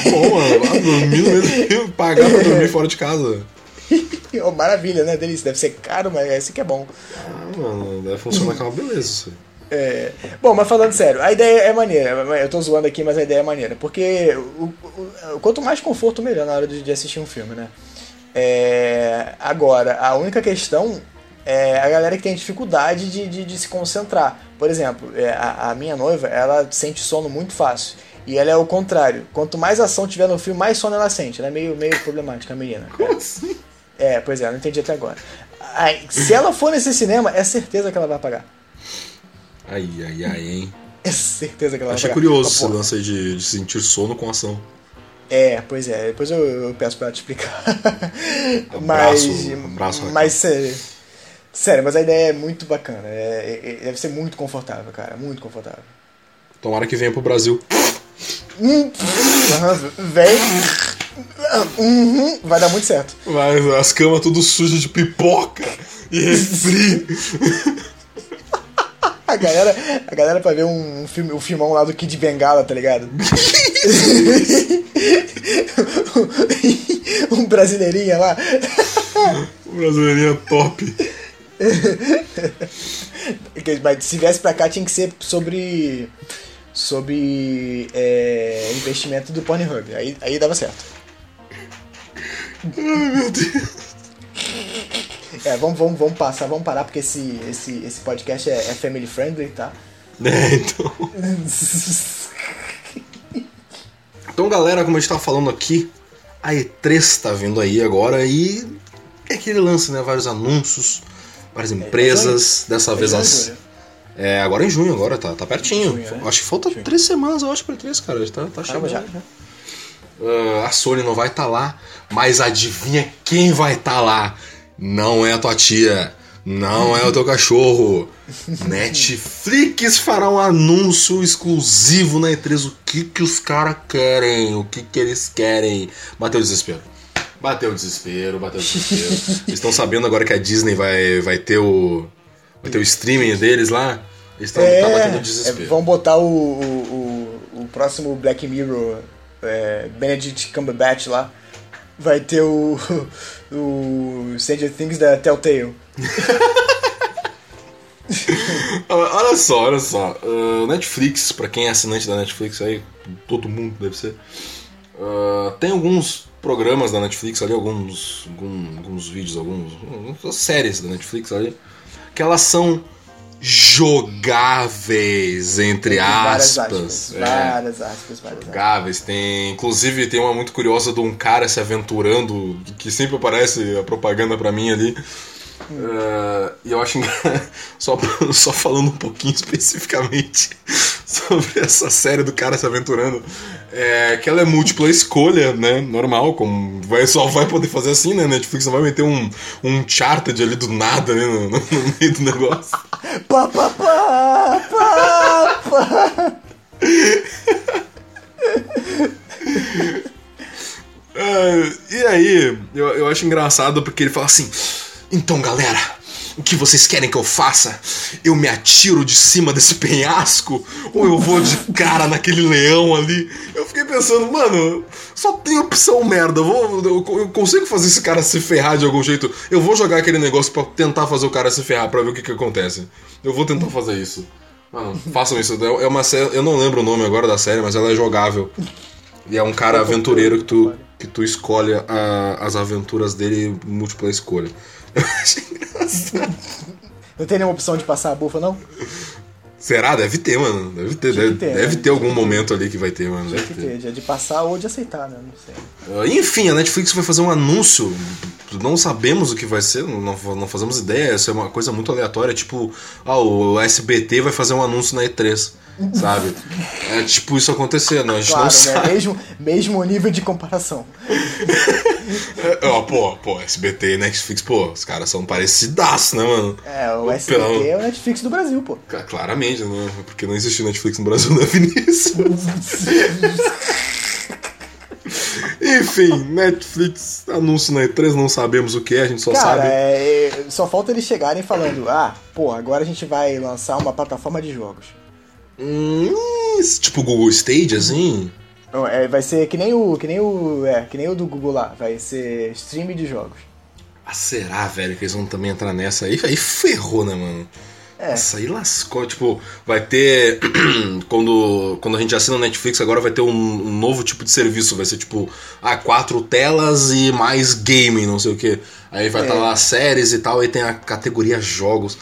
bom, mano. Ah, dormir no mesmo pagar pra dormir fora de casa. <laughs> Oh, maravilha, né? Delícia. Deve ser caro, mas esse que é bom. Ah, mano, deve funcionar é uma beleza isso aí. É, Bom, mas falando sério, a ideia é maneira. Eu tô zoando aqui, mas a ideia é maneira. Porque o- o- quanto mais conforto, melhor na hora de, de assistir um filme, né? É, agora, a única questão é a galera que tem dificuldade de, de, de se concentrar. Por exemplo, é, a, a minha noiva, ela sente sono muito fácil. E ela é o contrário. Quanto mais ação tiver no filme, mais sono ela sente. Ela é meio, meio problemática, a menina. Como assim? É, pois é, eu não entendi até agora. Aí, se ela for nesse cinema, é certeza que ela vai pagar. Ai, ai, ai, hein? É certeza que ela Achei vai pagar. curioso Mas, esse lance aí de, de sentir sono com ação. É, pois é, depois eu, eu peço pra ela te explicar. Abraço, mas. abraço, mas sério, mas a ideia é muito bacana. É, é- é- deve ser muito confortável, cara. Muito confortável. Tomara que venha pro Brasil. Hum, Vem. Uhum, vai dar muito certo. Mas as camas tudo sujas de pipoca e refri. A galera, a galera pra ver um filme, o filmão lá do Kid Bengala, tá ligado? <laughs> <laughs> um brasileirinha lá. Brasileirinha top. <laughs> Mas se viesse pra cá tinha que ser sobre. Sobre é, investimento do Pornhub. Aí, aí dava certo. Ai, meu Deus. É, vamos, vamos, vamos passar, vamos parar, porque esse, esse, esse podcast é, é family friendly, tá? <laughs> É, então. Então, galera, como a gente tá falando aqui, a E3 tá vindo aí agora e é aquele lance, né? Vários anúncios, várias empresas, dessa vez É, as. Júlio. É, agora em junho, agora tá, tá pertinho. Junho? Acho que falta Junho. três semanas, eu acho, pra três, cara. Tá, tá chegando. Caramba, já. Ah, a Sony não vai estar lá, mas adivinha quem vai estar lá? Não é a tua tia, não é o teu cachorro. <laughs> Netflix fará um anúncio exclusivo na E3. O que que os caras querem? O que que eles querem? Bateu o desespero. Bateu o desespero, bateu o desespero. <laughs> Estão sabendo agora que a Disney vai, vai ter o vai ter o streaming deles lá. Eles estão tá batendo É, desespero. vão botar o, o, próximo Black Mirror, é, Benedict Cumberbatch lá, vai ter o, <laughs> o Stranger Things da Telltale. <laughs> olha só, olha só. Uh, Netflix, pra quem é assinante da Netflix aí, todo mundo deve ser. Uh, tem alguns programas da Netflix ali, alguns, alguns, alguns vídeos, alguns, algumas séries da Netflix ali, que elas são jogáveis, entre aspas. Várias aspas, É. várias aspas, várias. Jogáveis. Tem, inclusive tem uma muito curiosa de um cara se aventurando, que sempre aparece a propaganda pra mim ali. Eh, E eu acho <laughs> só, <laughs> só falando um pouquinho <laughs> especificamente sobre essa série do cara se aventurando, é que ela é múltipla escolha, né? Normal, como vai, só vai poder fazer assim, né? Netflix não vai meter um, um charted ali do nada, né? No, no- no meio do negócio. Pá, pá, pá, pá, pá. É, e aí, eu, eu acho engraçado porque ele fala assim: Então, galera, o que vocês querem que eu faça? Eu me atiro de cima desse penhasco? Ou eu vou de cara naquele leão ali? Eu fiquei pensando, mano, só tem opção merda. Eu, vou, eu, consigo fazer esse cara se ferrar de algum jeito. Eu vou jogar aquele negócio pra tentar fazer o cara se ferrar pra ver o que, que acontece. Eu vou tentar fazer isso. Mano, façam isso. É uma série. Eu não lembro o nome agora da série, mas ela é jogável. E é um cara aventureiro que tu, que tu escolhe a- as aventuras dele múltipla escolha. Eu achei engraçado. Não tem nenhuma opção de passar a bufa, não? Será? Deve ter, mano. Deve ter, deve, ter, deve né? ter algum momento ali que vai ter, mano. Deve ter. ter, de passar ou de aceitar, né? Não sei. Ah, Enfim, a Netflix vai fazer um anúncio. Não sabemos o que vai ser, não, não fazemos ideia. Isso é uma coisa muito aleatória. Tipo, ah, o SBT vai fazer um anúncio na E3. <laughs> Sabe? É tipo isso acontecendo. A gente não Claro, sabe. né? Mesmo, mesmo nível de comparação. É, <laughs> Ó, pô, pô, SBT e Netflix, pô, os caras são parecidaços, né, mano? É, o Pelo- SBT é o Netflix do Brasil, pô. Cla- Né? Porque não existe Netflix no Brasil, <laughs> né, Vinícius? Enfim, Netflix, anúncio na E3, não sabemos o que é, a gente só Cara, sabe. é, só falta eles chegarem falando, ah, pô, agora a gente vai lançar uma plataforma de jogos. Hum, tipo Google Stage, assim? Não, é, vai ser que nem o. Que nem o. É, que nem o do Google lá. Vai ser stream de jogos. Ah, será, velho, que eles vão também entrar nessa aí? Aí ferrou, né, mano? É. Aí lascou. Tipo, vai ter. <clears throat> quando, quando a gente assina o Netflix, agora vai ter um, um novo tipo de serviço. Vai ser tipo, ah, quatro telas e mais gaming, não sei o que. Aí vai É. estar lá séries e tal, aí tem a categoria jogos.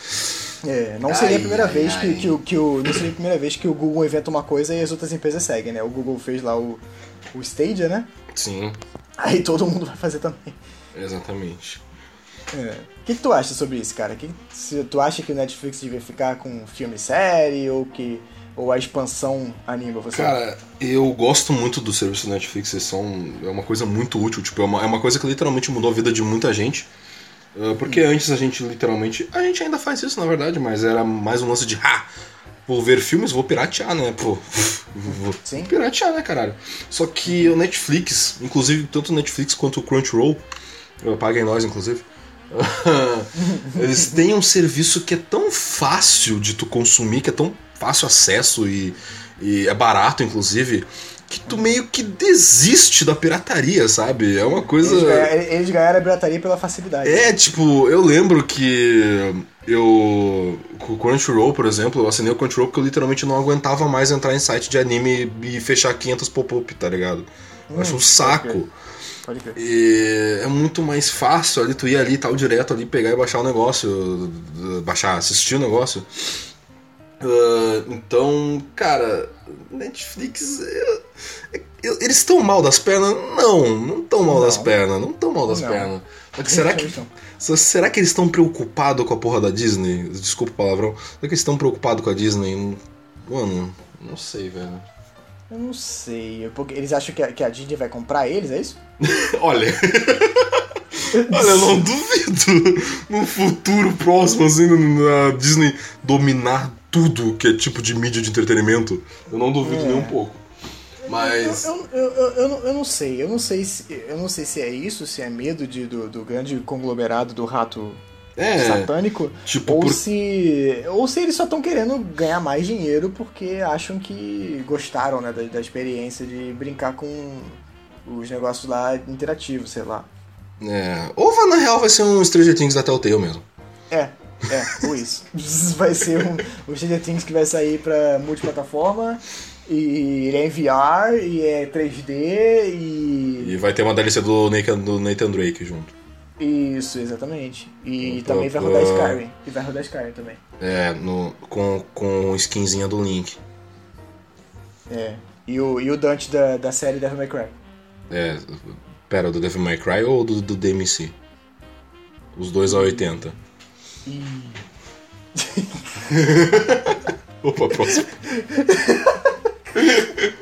É, não seria a primeira ai, vez ai. Que, que, o- que o. Não seria a primeira vez que o Google inventa uma coisa e as outras empresas seguem, né? O Google fez lá o, o Stadia, né? Sim, Aí todo mundo vai fazer também. exatamente. É. O que, que tu acha sobre isso, cara? Que, se tu acha que o Netflix devia ficar com filme e série ou que. ou a expansão anima você? Cara, eu gosto muito do serviço da Netflix, eles são, é uma coisa muito útil, tipo, é uma, é uma coisa que literalmente mudou a vida de muita gente. Uh, Porque antes a gente literalmente. A gente ainda faz isso, na verdade, mas era mais um lance de. Ha! Vou ver filmes, vou piratear, né? Pô, <laughs> vou Sim. piratear, né, caralho? Só que o Netflix, inclusive tanto o Netflix quanto o Crunchyroll, paguem nós, inclusive. <laughs> Eles têm um serviço que é tão fácil de tu consumir, que é tão fácil acesso e, e é barato, inclusive, que tu meio que desiste da pirataria, sabe? É uma coisa. Eles ganharam, eles ganharam a pirataria pela facilidade. É, tipo, eu lembro que eu. Com o Crunchyroll, por exemplo, eu assinei o Crunchyroll porque eu literalmente não aguentava mais entrar em site de anime e fechar 500 pop-up, tá ligado? Eu acho um saco. Pode crer. E é muito mais fácil ali tu ir ali tal direto ali, pegar e baixar o negócio. Baixar, assistir o negócio. Ah, então, cara, Netflix. eu- eu- eles estão mal das pernas? Não, não estão mal Não. das pernas, não estão mal das Não. pernas. Só que será que. Será que eles estão preocupados com a porra da Disney? Desculpa o palavrão. Será que eles estão preocupados com a Disney? Mano, não sei, velho. Eu não sei. Porque eles acham que a, que a Disney vai comprar eles, é isso? <laughs> Olha. <laughs> Olha, eu não duvido num futuro próximo, assim, na Disney dominar tudo que é tipo de mídia de entretenimento. Eu não duvido É. nem um pouco. Mas. Eu, eu, eu, eu, não, eu não sei. Eu não sei se, eu não sei se é isso, se é medo de, do, do grande conglomerado do rato É, satânico. tipo, ou por- se. Ou se eles só estão querendo ganhar mais dinheiro porque acham que gostaram, né, da, da experiência de brincar com os negócios lá interativos, sei lá. É, ou na real vai ser um Stranger Things da Telltale mesmo. É, é, ou isso. <laughs> vai ser um, o Stranger Things que vai sair pra multiplataforma. E ele é em VR, e é 3D, e. E vai ter uma DLC do Nathan, do Nathan Drake junto. Isso, exatamente. E Opa, também vai rodar Skyrim. E vai rodar Skyrim também. É, no, com, com skinzinha do Link. É. E o, e o Dante da, da série Devil May Cry. É, pera, do Devil May Cry ou do, do DMC? Os dois a 80. E. Opa, próximo. <laughs>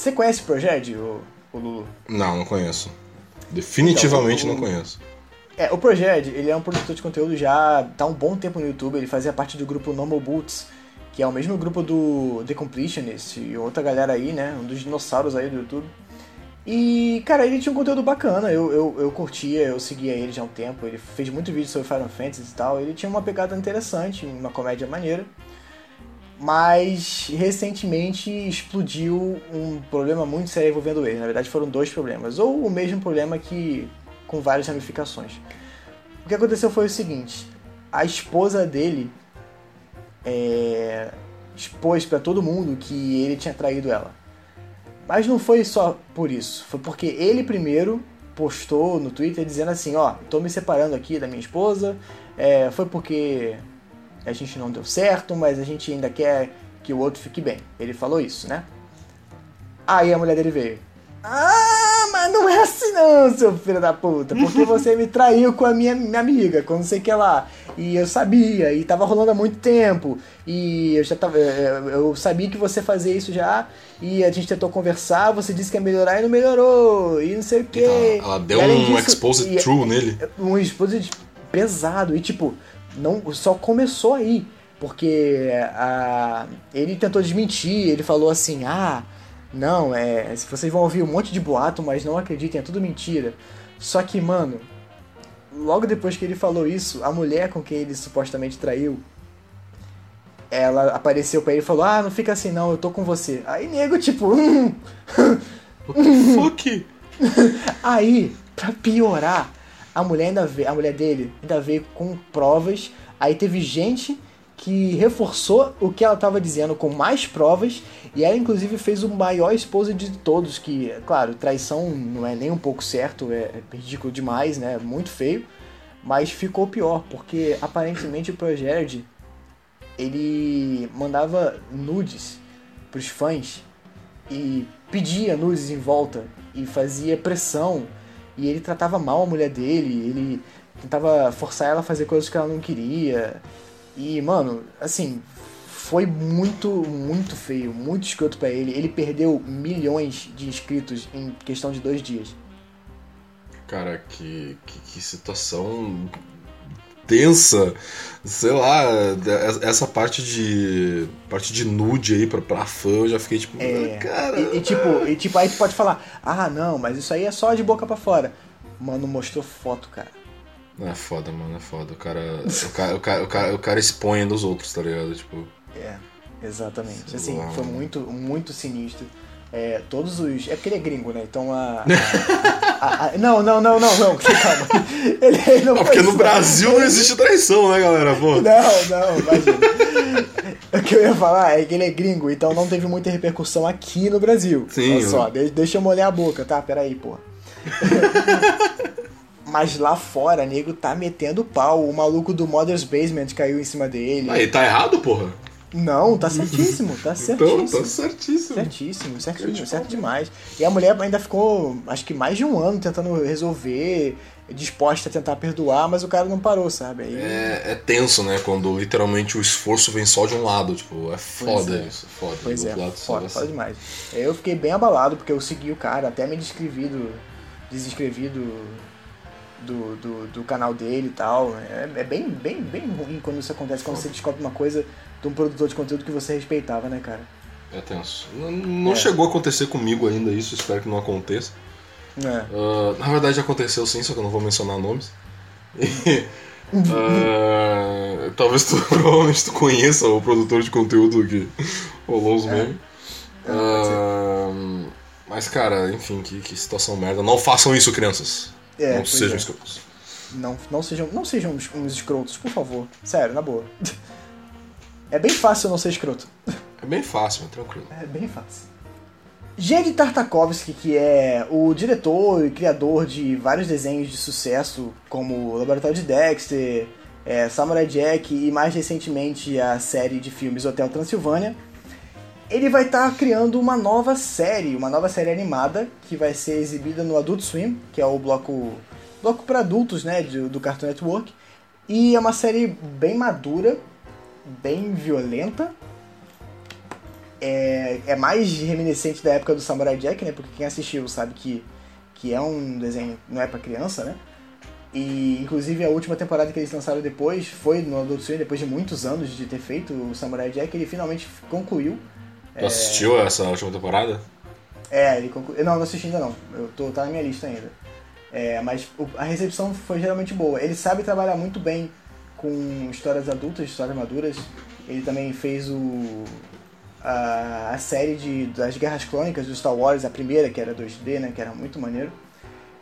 Você conhece o Projed, o, o Lulu? Não, não conheço. Definitivamente Então, o- não conheço. É, o Projed, ele é um produtor de conteúdo já tá há um bom tempo no YouTube, ele fazia parte do grupo Normal Boots, que é o mesmo grupo do The Completionist e outra galera aí, né? Um dos dinossauros aí do YouTube. E, cara, ele tinha um conteúdo bacana, eu, eu, eu curtia, eu seguia ele já há um tempo, ele fez muito vídeo sobre Final Fantasy e tal, ele tinha uma pegada interessante, uma comédia maneira. Mas recentemente explodiu um problema muito sério envolvendo ele. Na verdade, foram dois problemas. Ou o mesmo problema que com várias ramificações. O que aconteceu foi o seguinte: a esposa dele é, expôs pra todo mundo que ele tinha traído ela. Mas não foi só por isso. Foi porque ele primeiro postou no Twitter dizendo assim: Ó, tô me separando aqui da minha esposa. é, foi porque a gente não deu certo, mas a gente ainda quer que o outro fique bem. Ele falou isso, né? Aí a mulher dele veio. Ah, mas não é assim não, seu filho da puta. Porque <laughs> você me traiu com a minha, minha amiga, com não sei o que lá. E eu sabia, e tava rolando há muito tempo. E eu já tava. Eu sabia que você fazia isso já. E a gente tentou conversar, você disse que ia melhorar e não melhorou. E não sei o que. Então, ela deu um exposed true nele. Um exposed pesado. E tipo, não só começou aí. Porque a, ele tentou desmentir, ele falou assim, ah, não, é. Se vocês vão ouvir um monte de boato, mas não acreditem, é tudo mentira. Só que, mano, logo depois que ele falou isso, a mulher com quem ele supostamente traiu, ela apareceu pra ele e falou, ah, não fica assim não, eu tô com você. Aí nego, tipo, hum. <laughs> What the fuck? <laughs> Aí, pra piorar, a mulher ainda veio, a mulher dele ainda veio com provas. Aí teve gente que reforçou o que ela estava dizendo com mais provas e ela inclusive fez o maior esposa de todos, que, claro, traição não é nem um pouco certo, é é ridículo demais, né? Muito feio, mas ficou pior, porque aparentemente o Projerd ele mandava nudes pros fãs e pedia nudes em volta e fazia pressão e ele tratava mal a mulher dele, ele tentava forçar ela a fazer coisas que ela não queria. E, mano, assim, foi muito, muito feio, muito escroto pra ele. Ele perdeu milhões de inscritos em questão de dois dias. Cara, que, que, que situação tensa. Sei lá, essa parte de. parte de nude aí pra, pra fã, eu já fiquei tipo. É, "Ah, cara. E, e, tipo, e tipo, aí tu pode falar, ah não, mas isso aí é só de boca pra fora. Mano, mostrou foto, cara. É foda, mano, é foda. O cara. O cara, o cara, o cara, o cara expõe dos outros, tá ligado? Tipo. É, exatamente. Assim, foi muito, muito sinistro. É, todos os. É porque ele é gringo, né? Então a. <laughs> a- a- a- não, não, não, não, não, calma. <laughs> Ele, ele não Não, porque no. Brasil não existe traição, né, galera? Pô. Não, não, imagina. <laughs> O que eu ia falar é que ele é gringo, então não teve muita repercussão aqui no Brasil. Sim, Olha só, de- deixa eu molhar a boca, tá? Pera aí, porra. Mas lá fora, nego tá metendo pau. O maluco do Mother's Basement caiu em cima dele. Aí, tá errado, porra? Não, tá certíssimo, tá certíssimo. Então, tá certíssimo. Certíssimo, certíssimo, certo demais. E a mulher ainda ficou, acho que mais de um ano tentando resolver, disposta a tentar perdoar, mas o cara não parou, sabe? É, é tenso, né? Quando literalmente o esforço vem só de um lado. Tipo, é foda é. isso. Foda. Pois é, lado, foda, foda ser- demais. Eu fiquei bem abalado porque eu segui o cara, até me descrevi do, desinscrevi do, do, do, do canal dele e tal. É, é bem, bem, bem ruim quando isso acontece, quando você descobre uma coisa de um produtor de conteúdo que você respeitava, né, cara? É tenso. Não, não é. chegou a acontecer comigo ainda isso, espero que não aconteça. É. Uh, na verdade aconteceu sim, só que eu não vou mencionar nomes. <laughs> E, uh, talvez tu, <laughs> provavelmente tu conheça o produtor de conteúdo que rolou os é. memes. Uh, mas cara, enfim, que, que, situação merda. Não façam isso, crianças. É, não sejam é. escrotos. Não, não sejam, não sejam uns, uns escrotos, por favor. Sério, na boa. <laughs> É bem fácil não ser escroto. É bem fácil, é tranquilo. É bem fácil. Gene Tartakovsky, que é o diretor e criador de vários desenhos de sucesso, como Laboratório de Dexter, é, Samurai Jack e mais recentemente a série de filmes Hotel Transilvânia, ele vai estar tá criando uma nova série, uma nova série animada que vai ser exibida no Adult Swim, que é o bloco bloco para adultos, né, do, do Cartoon Network, e é uma série bem madura, bem violenta é, é mais reminiscente da época do Samurai Jack, né? Porque quem assistiu sabe que, que é um desenho, não é para criança, né? E inclusive a última temporada que eles lançaram depois foi no Adult Swim, depois de muitos anos de ter feito o Samurai Jack, ele finalmente concluiu. Tu é... assistiu essa última temporada? É, ele concluiu. Não, não assisti ainda não. Eu tô, tá na minha lista ainda. É, mas a recepção foi geralmente boa. Ele sabe trabalhar muito bem com histórias adultas, histórias maduras. Ele também fez o a, a série de, das Guerras Clônicas do Star Wars, a primeira, que era 2D, né, que era muito maneiro.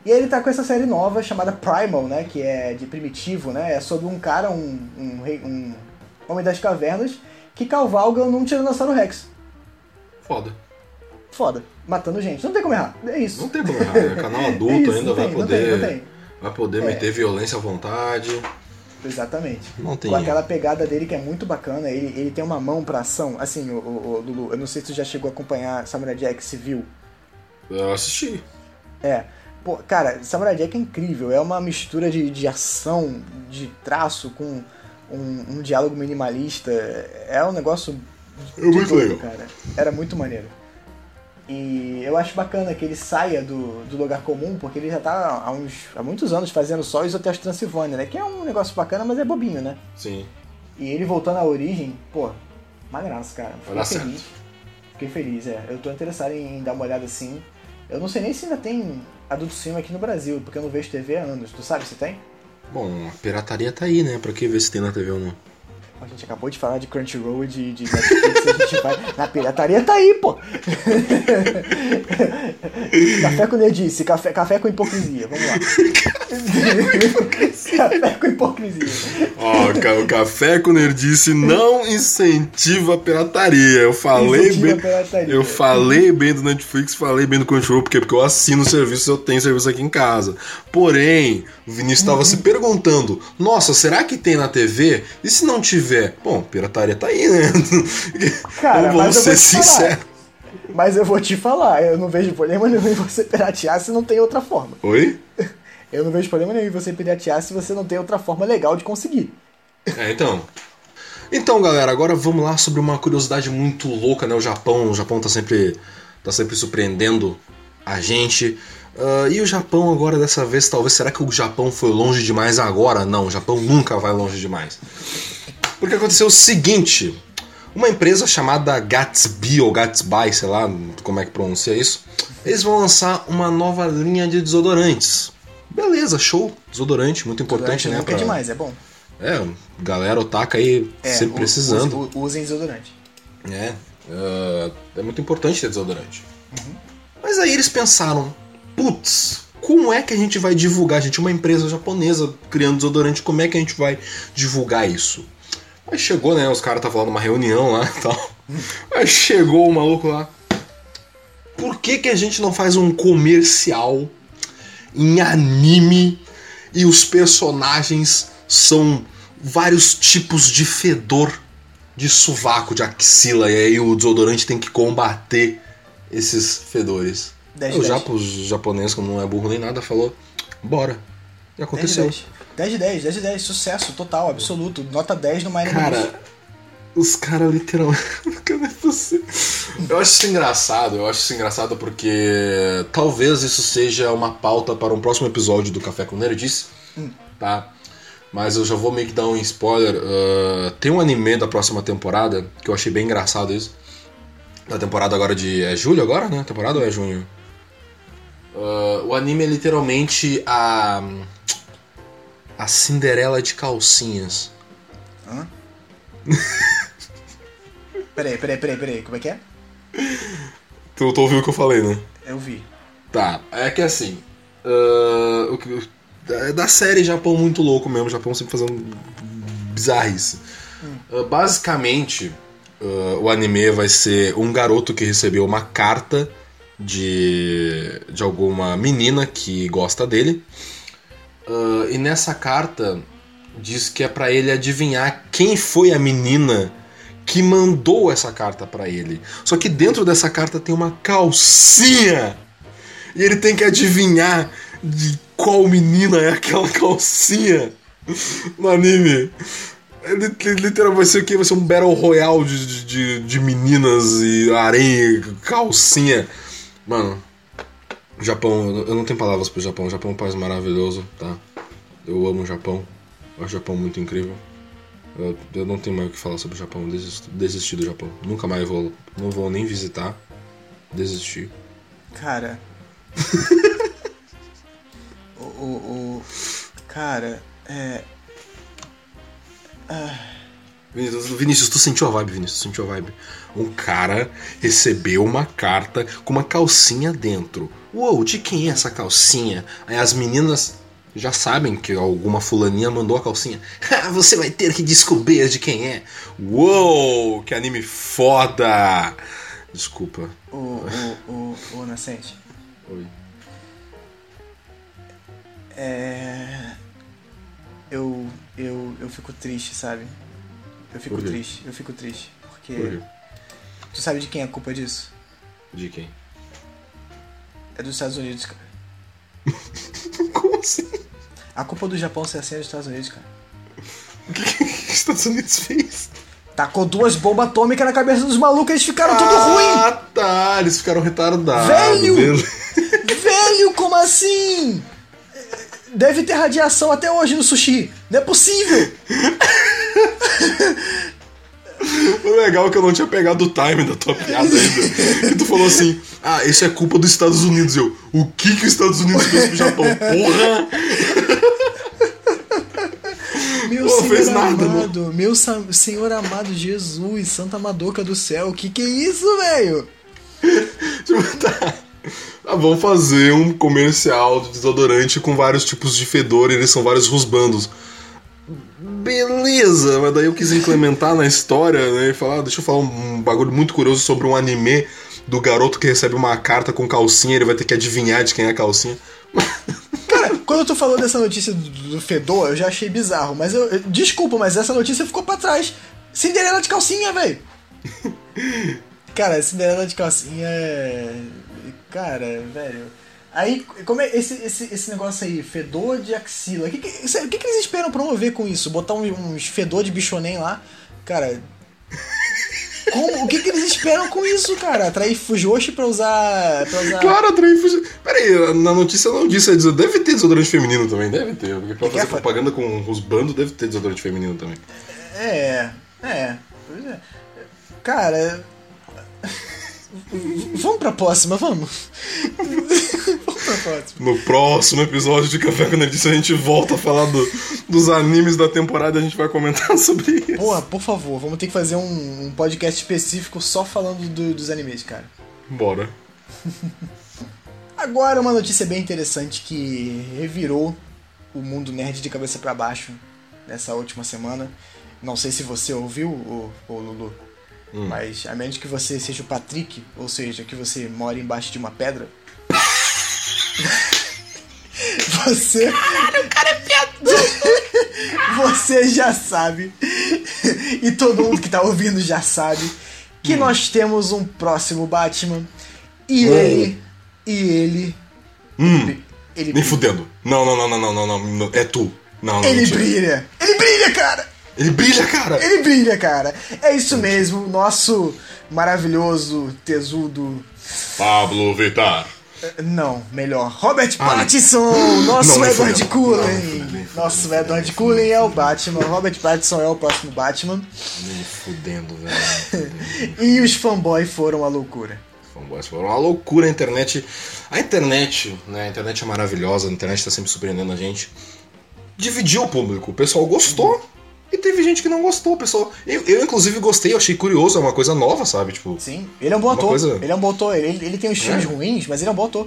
E ele tá com essa série nova chamada Primal, né, que é de primitivo, né, é sobre um cara, um, um, um homem das cavernas, que cavalga num Tiranossauro Rex. Foda. Foda. Matando gente. Não tem como errar. É isso. Não tem como errar. <laughs> É canal adulto é isso, ainda vai tem, poder. Não tem. Vai poder é. meter violência à vontade. Exatamente. Não tem. Com aquela pegada dele que é muito bacana. Ele, ele tem uma mão pra ação. Assim, o, o, o Lulu, eu não sei se tu já chegou a acompanhar Samurai Jack Civil. Eu assisti. É. Pô, cara, Samurai Jack é incrível. É uma mistura de, de ação, de traço, com um, um diálogo minimalista. É um negócio. É muito legal. Cara. Era muito maneiro. E eu acho bacana que ele saia do, do lugar comum, porque ele já tá há, uns, há muitos anos fazendo só os hotéis Transilvânia, né? Que é um negócio bacana, mas é bobinho, né? Sim. E ele voltando à origem, pô, maneiraço, cara. Fiquei feliz. Certo. Fiquei feliz, é. Eu tô interessado em, dar uma olhada assim. Eu não sei nem se ainda tem Adult Swim aqui no Brasil, porque eu não vejo TV há anos. Tu sabe se tem? Bom, a pirataria tá aí, né? Pra que ver se tem na TV ou não? A gente acabou de falar de Crunchyroll e de, de Netflix, a gente vai. Na pirataria tá aí, pô! <laughs> café com nerdice, café, café com hipocrisia, vamos lá. café com hipocrisia. <laughs> Ó, oh, o café com nerdice não incentiva a pirataria. Eu falei incentiva bem. Eu falei bem do Netflix, falei bem do Crunchyroll, porque, porque eu assino o serviço, eu tenho serviço aqui em casa. Porém, o Vinícius estava uhum. se perguntando: nossa, será que tem na TV? E se não tiver? Tiver. Bom, pirataria tá aí, né? <laughs> Cara, vamos ser sinceros. Mas eu vou te falar, eu não vejo problema nenhum em você piratear se não tem outra forma. Oi? <laughs> Eu não vejo problema nenhum em você piratear se você não tem outra forma legal de conseguir. É, então. Então, galera, agora vamos lá sobre uma curiosidade muito louca, né? O Japão, o Japão tá sempre, tá sempre surpreendendo a gente. Uh, e o Japão agora dessa vez, talvez, será que o Japão foi longe demais agora? Não, o Japão nunca vai longe demais. Porque aconteceu o seguinte: uma empresa chamada Gatsby ou Gatsby, sei lá como é que pronuncia isso, eles vão lançar uma nova linha de desodorantes. Beleza, show. Desodorante, muito importante, desodorante né? Pra... É demais, é bom. É, galera otaka aí é, sempre precisando. usem desodorante. É, uh, é muito importante ter desodorante. Uhum. Mas aí eles pensaram, putz, como é que a gente vai divulgar? A gente é uma empresa japonesa criando desodorante, como é que a gente vai divulgar isso? Aí chegou, né? Os caras estavam lá numa reunião lá e tal. Aí chegou o maluco lá. Por que, que a gente não faz um comercial em anime e os personagens são vários tipos de fedor de sovaco, de axila, e aí o desodorante tem que combater esses fedores. 10 o japo, japonês, como não é burro nem nada, falou: bora. E aconteceu. 10 10 de 10, 10 de 10, sucesso total, absoluto. Nota 10 no Miami Cara, os caras literalmente. <laughs> eu acho isso engraçado, eu acho isso engraçado porque talvez isso seja uma pauta para um próximo episódio do Café com Nerdice, hum. tá? Mas eu já vou meio que dar um spoiler. Uh, tem um anime da próxima temporada que eu achei bem engraçado isso. Da temporada agora de. É julho agora, né? Temporada ou é junho? Uh, o anime é literalmente a. A Cinderela de calcinhas. Hã? <laughs> peraí, peraí, peraí, peraí. Como é que é? Tu, tu ouviu o que eu falei, né? Eu vi. Tá, é que assim. Uh, o que- é da série Japão muito louco mesmo, Japão sempre fazendo bizarrice. Uh, basicamente, uh, o anime vai ser um garoto que recebeu uma carta de, de alguma menina que gosta dele. Uh, e nessa carta diz que é pra ele adivinhar quem foi a menina que mandou essa carta pra ele. Só que dentro dessa carta tem uma calcinha. E ele tem que adivinhar de qual menina é aquela calcinha no anime. É li- li- Literalmente vai ser o quê? Vai ser um Battle Royale de, de, de meninas e e calcinha. Mano, Japão, eu- não tenho palavras pro Japão. O Japão é um país maravilhoso, tá? Eu amo o Japão. Eu acho o Japão muito incrível. Eu, eu não tenho mais o que falar sobre o Japão. Eu Desisti, do Japão. Nunca mais vou. Não vou nem visitar. Desisti. Cara. <laughs> o, o, o- Cara, é. Vinícius, Vinícius, tu sentiu a vibe, Vinícius? Tu sentiu a vibe? Um cara recebeu uma carta com uma calcinha dentro. Uou, de quem é essa calcinha? Aí as meninas já sabem que alguma fulaninha mandou a calcinha. <laughs> Ah, Você vai ter que descobrir de quem é. Uou, que anime foda! Desculpa. O, o, o, o Nascente. Oi. É. Eu. Eu. Eu fico triste, sabe? Eu fico triste, eu fico triste. Porque. Por? Tu sabe de quem é a culpa disso? De quem? É dos Estados Unidos, cara. <laughs> Como assim? A culpa do Japão ser assim é dos Estados Unidos, cara. O que, que os Estados Unidos fez? Tacou duas bombas atômicas na cabeça dos malucos, eles ficaram tudo Ah, tá. Eles ficaram retardados. Velho! Ruim! Velho, como assim? Deve ter radiação até hoje no sushi. Não é possível! <laughs> O legal é que eu não tinha pegado o time da tua piada ainda. Que tu falou assim: ah, isso é culpa dos Estados Unidos. Eu, o que que os Estados Unidos fez pro Japão? Porra! Meu Pô, senhor fez nada, amado, meu sa- senhor amado Jesus, Santa Madoca do céu, que que é isso, velho? Tipo, <laughs> tá. Ah, vamos fazer um comercial de desodorante com vários tipos de fedor e eles são vários rusbandos. Beleza, mas daí eu quis implementar na história, né? E falar, ah, deixa eu falar um, bagulho muito curioso sobre um anime do garoto que recebe uma carta com calcinha, ele vai ter que adivinhar de quem é a calcinha. <laughs> Cara, quando tu falou dessa notícia do, do fedor, eu já achei bizarro, mas eu, eu- desculpa, mas essa notícia ficou pra trás. Cinderela de calcinha, velho. <laughs> Cara, Cinderela de calcinha é. Cara, velho. Aí, como é esse, esse, esse negócio aí, fedor de axila? O que, que, o que, que eles esperam promover com isso? Botar uns, uns fedor de bichonem lá? Cara. Como, o que, que eles esperam com isso, cara? Atrair Fujoshi pra usar. Pra usar... Claro, atrair fugi- Peraí, na notícia não disse, é deve ter desodorante feminino também, deve ter. Porque pra Que fazer que é, propaganda com os bandos deve ter desodorante feminino também. É, é. Pois é. Cara. Vamos pra próxima, vamos. vamos pra próxima. No próximo episódio de Café com Nerdice a gente volta a falar do- dos animes da temporada e a gente vai comentar <laughs> sobre isso. Porra, por favor, vamos ter que fazer um, um podcast específico só falando do- dos animes, cara. Bora. Agora uma notícia bem interessante que revirou o mundo nerd de cabeça pra baixo nessa última semana. Não sei se você ouviu, o, Lulu, mas a menos que você seja o Patrick, ou seja, que você mora embaixo de uma pedra. <laughs> você. Caralho, o cara é piadão! <laughs> você já sabe, <laughs> e todo mundo que tá ouvindo já sabe, que nós temos um próximo Batman. E Hum. ele. E ele. Hum, Ele nem fudendo. Não, não, não, não, não, não, não, não. É tu. Não, não, Ele mentira. brilha! Ele brilha, cara! Ele brilha, cara! Ele brilha, cara! É isso mesmo, nosso maravilhoso, tesudo, Pablo Vittar. Não, melhor. Robert Ah, Pattinson! Nosso Não, nem Edward. Não, Cullen! fudendo, nem Nosso Edward Cullen é o Batman. Robert Pattinson é o próximo Batman. Nem fudendo, velho. <laughs> E os fanboys foram a loucura. Fanboys foram uma loucura a internet. A internet, né? A internet é maravilhosa, a internet tá sempre surpreendendo a gente. Dividiu o público. O pessoal gostou e teve gente que não gostou. O pessoal. Eu, eu, inclusive, gostei, eu achei curioso, é uma coisa nova, sabe? Tipo, o Sim, ele é um bom ator. coisa- Ele é um bom ator. Ele, ele tem os filmes É. ruins, mas ele é um bom ator.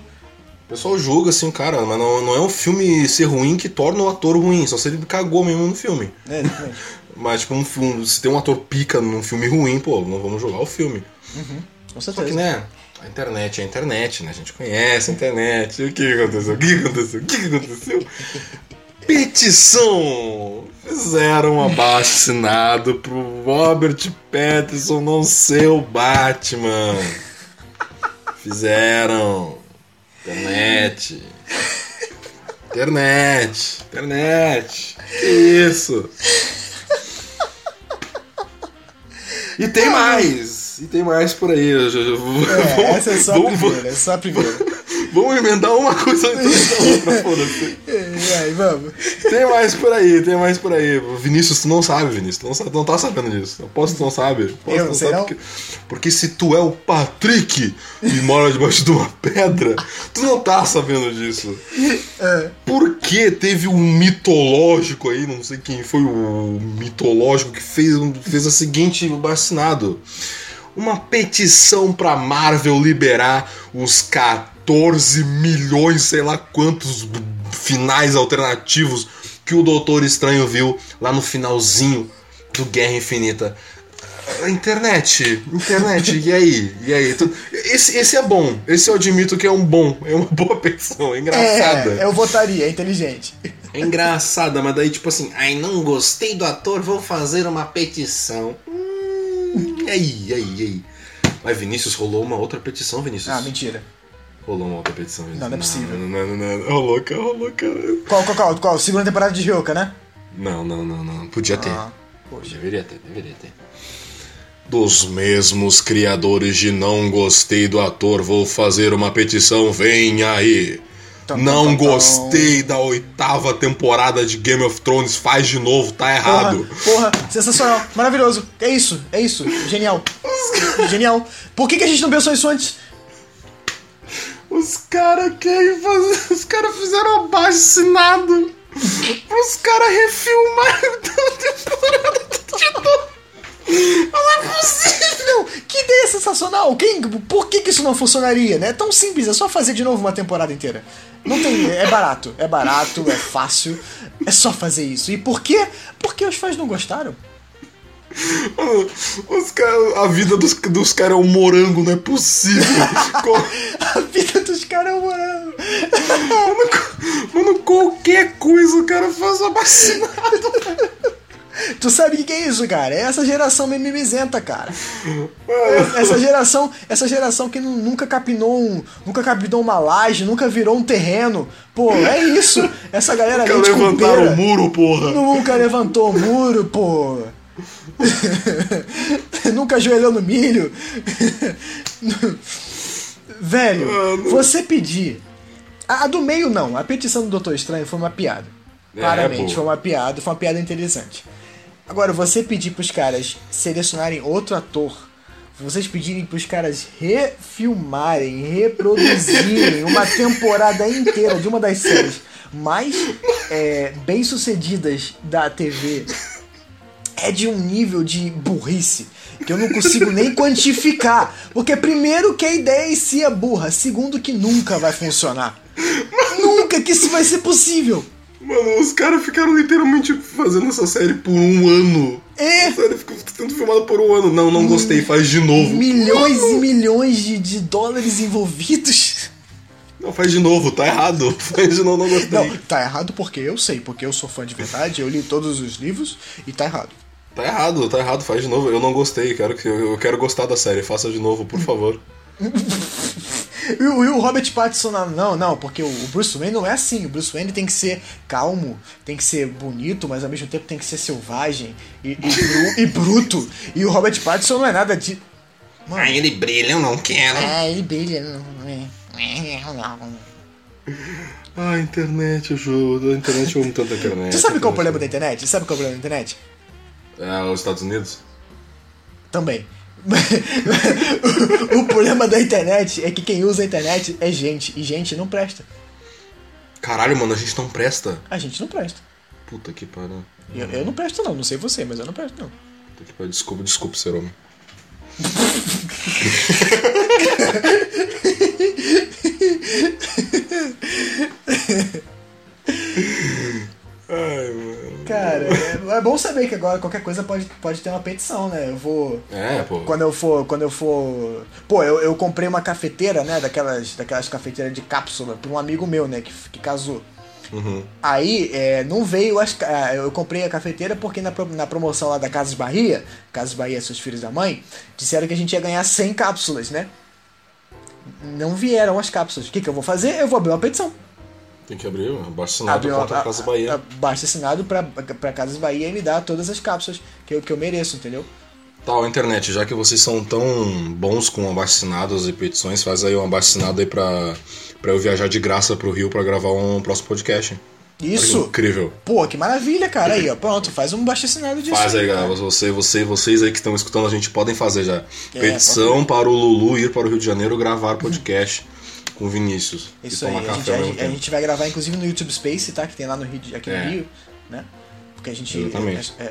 pessoal julga assim, cara, mas não, não é um filme ser ruim que torna o ator ruim, só se ele cagou mesmo no filme. É. <laughs> Mas, tipo, um filme, se tem um ator pica num filme ruim, pô, não vamos jogar o filme. Com Só certeza. que, né? A internet é a internet, né? A gente conhece a internet. O que aconteceu? O que aconteceu? O que aconteceu? <laughs> Petição! Fizeram um abaixo assinado pro Robert Pattinson não ser o Batman. Fizeram. Internet. Internet. Internet. Que isso? E tem mais! E tem mais por aí. Eu eu vou- É, essa é só a vamos- primeira, é só a primeira. Vamos emendar uma coisa atrás da outra, foda-se. E aí, vamos. Tem mais por aí, tem mais por aí. Vinícius, tu não sabe, Vinícius. Tu não, sabe, não tá sabendo disso. Eu posso que tu não sabe. Que Eu não sei, sabe? Porque, porque se tu é o Patrick e mora debaixo de uma pedra, tu não tá sabendo disso. É. Por que teve um mitológico aí, não sei quem foi o mitológico que fez, fez a seguinte vacinado. Uma petição pra Marvel liberar os 14 milhões, sei lá quantos finais alternativos que o Doutor Estranho viu lá no finalzinho do Guerra Infinita. Ah, Internet, internet, e aí? E aí? Esse, esse é bom, esse eu admito que é um bom, é uma boa petição, é engraçada. É, eu votaria, é inteligente. É engraçada, mas daí tipo assim, ai não gostei do ator, vou fazer uma petição. Hum, e aí, e aí, e aí? Mas Vinícius, rolou uma outra petição, Vinícius? Ah, mentira. Rolou uma outra petição. Não, não é possível. Não, não, não, não. Rolou, cara, rolou, cara. Qual, qual, qual? qual? Segunda temporada de Ryoka, né? Não, não, não, não. Podia ter. Ah, poxa. Deveria ter, deveria ter. Dos mesmos criadores de Não Gostei do Ator, vou fazer uma petição, vem aí. Não gostei da oitava temporada de Game of Thrones, faz de novo, tá errado. Porra, porra, sensacional, maravilhoso. É isso, é isso. Genial. <laughs> Genial. Por que, que a gente não pensou isso antes? Os caras fazer. <laughs> Os caras fizeram abaixo assinado pros caras refilmarem a temporada de novo. Não é possível! Que ideia sensacional. Quem, por que, que isso não funcionaria, né? É tão simples, é só fazer de novo uma temporada inteira. Não tem. É barato, é barato, é fácil. É só fazer isso. E por quê? Porque os fãs não gostaram. Mano, Os caras. A vida dos, dos caras é um morango, não é possível. <laughs> A vida dos caras é um morango. Mano, qualquer coisa o cara faz abaixo assinado. Tu sabe o que, é isso, cara? É essa geração mimimizenta, cara. É Essa geração, essa geração que nu- nunca capinou um, nunca capinou uma laje, nunca virou um terreno. Pô, é isso. Essa galera Nunca de levantaram o muro, porra. nunca levantou o muro, pô. <laughs> nunca ajoelhou no milho. <laughs> Velho, Mano. você pedir. A, a do meio não, a petição do Doutor Estranho foi uma piada. É, Claramente, pô. foi uma piada, foi uma piada interessante. Agora, você pedir pros caras selecionarem outro ator, vocês pedirem pros caras refilmarem, reproduzirem uma temporada inteira de uma das séries mais é, bem-sucedidas da TV, é de um nível de burrice que eu não consigo nem <laughs> quantificar. Porque, primeiro, que a ideia em si é burra, segundo, que nunca vai funcionar. Nunca que isso vai ser possível. Mano, os caras ficaram literalmente fazendo essa série por um ano. É. A série ficou sendo filmada por um ano. Não, não gostei, faz de novo. milhões e milhões de, de dólares envolvidos. Não, faz de novo, tá errado. <laughs> Faz de novo, não gostei. Não, tá errado porque eu sei, porque eu sou fã de verdade, eu li todos os livros e tá errado. Tá errado, tá errado, faz de novo. Eu não gostei, quero que, eu quero gostar da série. Faça de novo, por favor. <laughs> E o, e o Robert Pattinson, não, não, não, porque o, Bruce Wayne não é assim. O Bruce Wayne tem que ser calmo, tem que ser bonito, mas ao mesmo tempo tem que ser selvagem e, e, bru- e bruto. E o Robert Pattinson não é nada de. Ah, ele brilha, eu não quero. Ah, ele brilha. não é. Ah, internet, eu jogo. A internet eu amo tanto a internet. Você sabe qual é o problema da internet- internet? Sabe qual é o problema da internet? É, os Estados Unidos? Também. <laughs> o problema da internet é que quem usa a internet é gente, e gente não presta. Caralho, mano, a gente não presta. A gente não presta. Puta que pariu. Eu, eu não presto não, não sei você, mas eu não presto não. Puta que pariu. Desculpa, desculpa, ser homem. <laughs> <laughs> Ai, mano. Cara, é, é bom saber que agora qualquer coisa pode, pode ter uma petição, né? Eu vou. É, pô. Quando eu for. Quando eu for. Pô, eu, eu comprei uma cafeteira, né? Daquelas, daquelas cafeteiras de cápsula pra um amigo meu, né? Que, que casou. Uhum. Aí é, não veio as. ah, Eu comprei a cafeteira porque na, na promoção lá da Casas Bahia, Casas Bahia, seus filhos da mãe, disseram que a gente ia ganhar 100 cápsulas, né? Não vieram as cápsulas. O que, que eu vou fazer? Eu vou abrir uma petição. Tem que abrir, abaixo assinado uma- contra a Casa Bahia. a- Baixa assinado pra, pra Casas Bahia e me dar todas as cápsulas que eu, que eu mereço, entendeu? Tal, internet, já que vocês são tão bons com abaixo-assinados e petições, faz aí um abaixo-assinado aí pra, pra eu viajar de graça pro Rio pra gravar um próximo podcast. Olha Isso! Incrível. Pô, que maravilha, cara. Aí, ó. Pronto, faz um baixo assinado disso. Faz aí, galera. Você, você, vocês aí que estão escutando a gente podem fazer já. É, Petição para o Lulu ir para o Rio de Janeiro gravar podcast com o Vinícius. Isso aí, a gente, a, a gente vai gravar inclusive no YouTube Space, tá? Que tem lá no Rio, aqui É. no Rio, né? Porque a gente,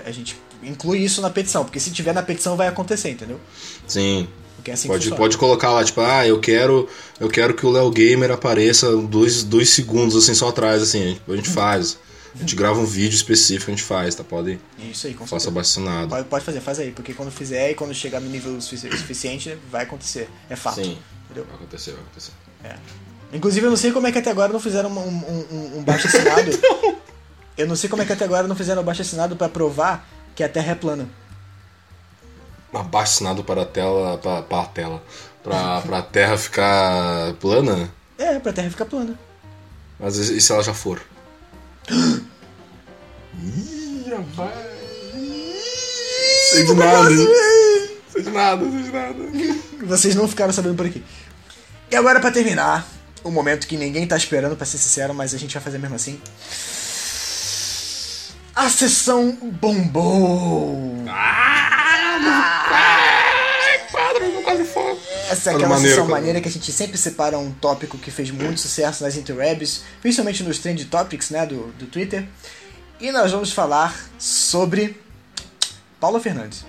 a, a- gente inclui isso na petição, porque se tiver na petição vai acontecer, entendeu? Sim. Porque é assim que Pode, pode colocar lá, tipo, ah, eu quero, eu quero que o Léo Gamer apareça dois, dois segundos assim só atrás, assim, a gente, faz. A gente grava um vídeo específico, a gente faz, tá? Pode, Isso aí, com faça abaixo-assinado. Pode, pode fazer, faz aí, porque quando fizer e quando chegar no nível sufici- suficiente, vai acontecer. É fato. Sim. Entendeu? Vai acontecer, vai acontecer. É. Inclusive, eu não sei como é que até agora não fizeram um, um, um- baixo assinado. <laughs> eu não sei como é que até agora não fizeram um baixo assinado pra provar que a Terra é plana. Abaixo-assinado para a tela, para, para a tela, pra, pra terra ficar plana, É, pra Terra ficar plana. mas e e se ela já for? <gasps> Ih, rapaz. Sei de nada. Sei de nada, sei de nada. Vocês não ficaram sabendo por aqui. E agora, pra terminar, o momento que ninguém tá esperando, pra ser sincero, mas a gente vai fazer mesmo assim. A sessão bombou! Quadro, fogo. Essa é aquela maneiro, sessão maneira que a gente sempre separa um tópico que fez muito sucesso nas interwebs, principalmente nos trend topics né, do, do Twitter. E nós vamos falar sobre Paula Fernandes.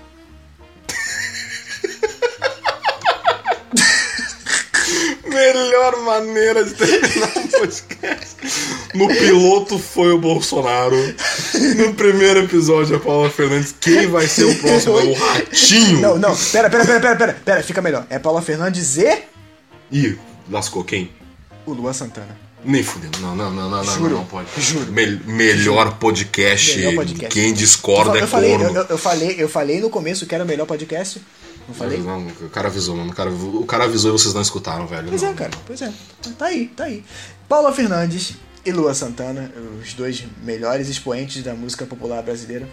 <laughs> Melhor maneira de terminar um podcast. No piloto foi o Bolsonaro. No primeiro episódio, a Paula Fernandes. Quem vai ser o próximo? É o Ratinho. Não, não, pera, pera, pera, pera, pera, pera, fica melhor. É Paula Fernandes e Ih, lascou quem? o Luan Santana. Nem fudendo. Não, não, não, não, não, Juro, não, não pode. juro. Mel- melhor, podcast. Melhor podcast. Quem discorda eu, é falei, corno. eu- eu falei, eu falei no começo que era o melhor podcast. Não falei? Não, o cara avisou, mano. O cara, o cara avisou e vocês não escutaram, velho. Pois Não, é, cara, pois é. Tá aí, tá aí. Paula Fernandes e Lua Santana, os dois melhores expoentes da música popular brasileira,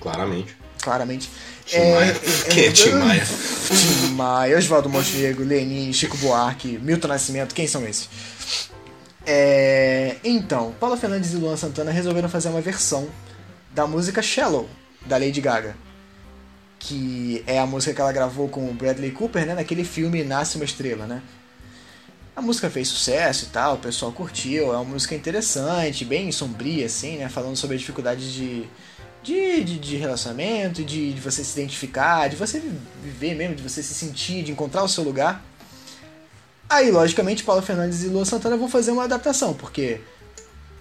Claramente. claramente. Tim Maia. Quem é Tim <laughs> Maia? Tim Maia, Oswaldo Montenegro, Lenin, Chico Buarque, Milton Nascimento, quem são esses? É, então, Paula Fernandes e Luan Santana resolveram fazer uma versão da música Shallow, da Lady Gaga. Que é a música que ela gravou com o Bradley Cooper, né? Naquele filme Nasce uma Estrela, né? A música fez sucesso e tal, o pessoal curtiu, é uma música interessante, bem sombria, assim, né? Falando sobre a dificuldade de, de, de, de relacionamento, de, de você se identificar, de você viver mesmo, de você se sentir, de encontrar o seu lugar. Aí, logicamente, Paulo Fernandes e Lua Santana vão fazer uma adaptação, porque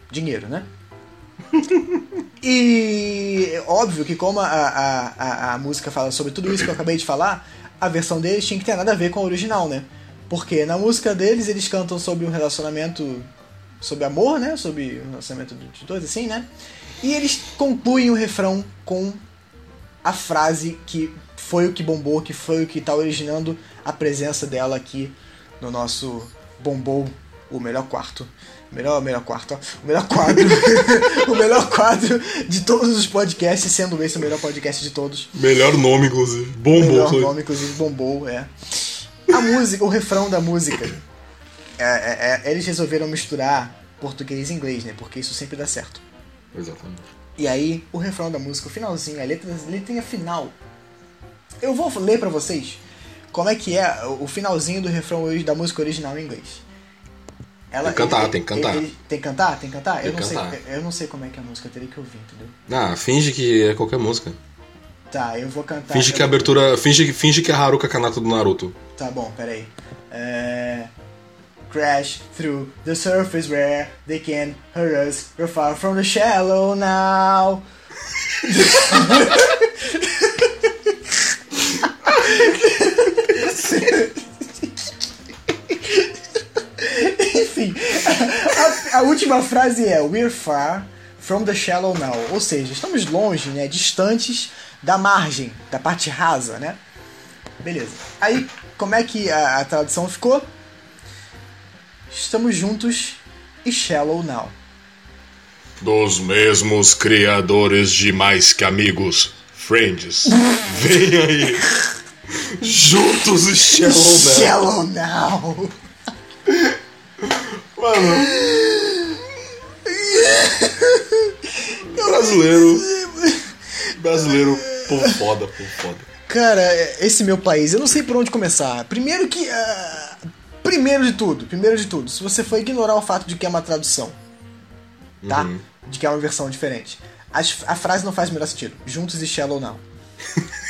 dinheiro, né? E óbvio que como a, a, a, a música fala sobre tudo isso que eu acabei de falar, a versão deles tinha que ter nada a ver com a original, né? Porque na música deles eles cantam sobre um relacionamento, sobre amor, né? Sobre o relacionamento de dois, assim, né? E eles concluem o refrão com a frase que foi o que bombou, que foi o que tá originando a presença dela aqui no nosso bombou o melhor quarto. Melhor, melhor quarto, ó. O melhor quadro. <laughs> o melhor quadro de todos os podcasts, sendo esse o melhor podcast de todos. Melhor nome, inclusive. Bombou. melhor foi. nome, inclusive, bombou, é. A música, o refrão da música é, é, é, eles resolveram misturar português e inglês, né? Porque isso sempre dá certo. Exatamente. E aí, o refrão da música, o finalzinho, a letra, a letrinha final. Eu vou ler pra vocês como é que é o finalzinho do refrão da música original em inglês. Ela, tem que cantar, ele, tem que cantar. Ele, tem que cantar? Tem que cantar? Tem eu, não cantar. Sei, eu não sei como é que é a música, eu teria que ouvir, entendeu? Ah, finge que é qualquer música. Tá, eu vou cantar. Finge que a abertura. Finge, finge que é a Haruka Kanata do Naruto. Tá bom, peraí. É... Crash through the surface where they can hurt us. We're far from the shallow now. <laughs> <laughs> a, última frase é We're far from the shallow now. Ou seja, estamos longe, né? Distantes da margem, da parte rasa, né? Beleza. Aí, como é que a, a tradução ficou? Estamos juntos e shallow now. Dos mesmos criadores de Mais Que Amigos, Friends. <laughs> Vem aí. Juntos e Shallow Now. Shallow now. Mano. Brasileiro. <laughs> Brasileiro, povo foda, povo foda. Cara, esse meu país, eu não sei por onde começar. Primeiro que. ah, primeiro de tudo, primeiro de tudo, se você for ignorar o fato de que é uma tradução, tá? De que é uma versão diferente. As- a frase não faz o menor sentido. Juntos e shallow now.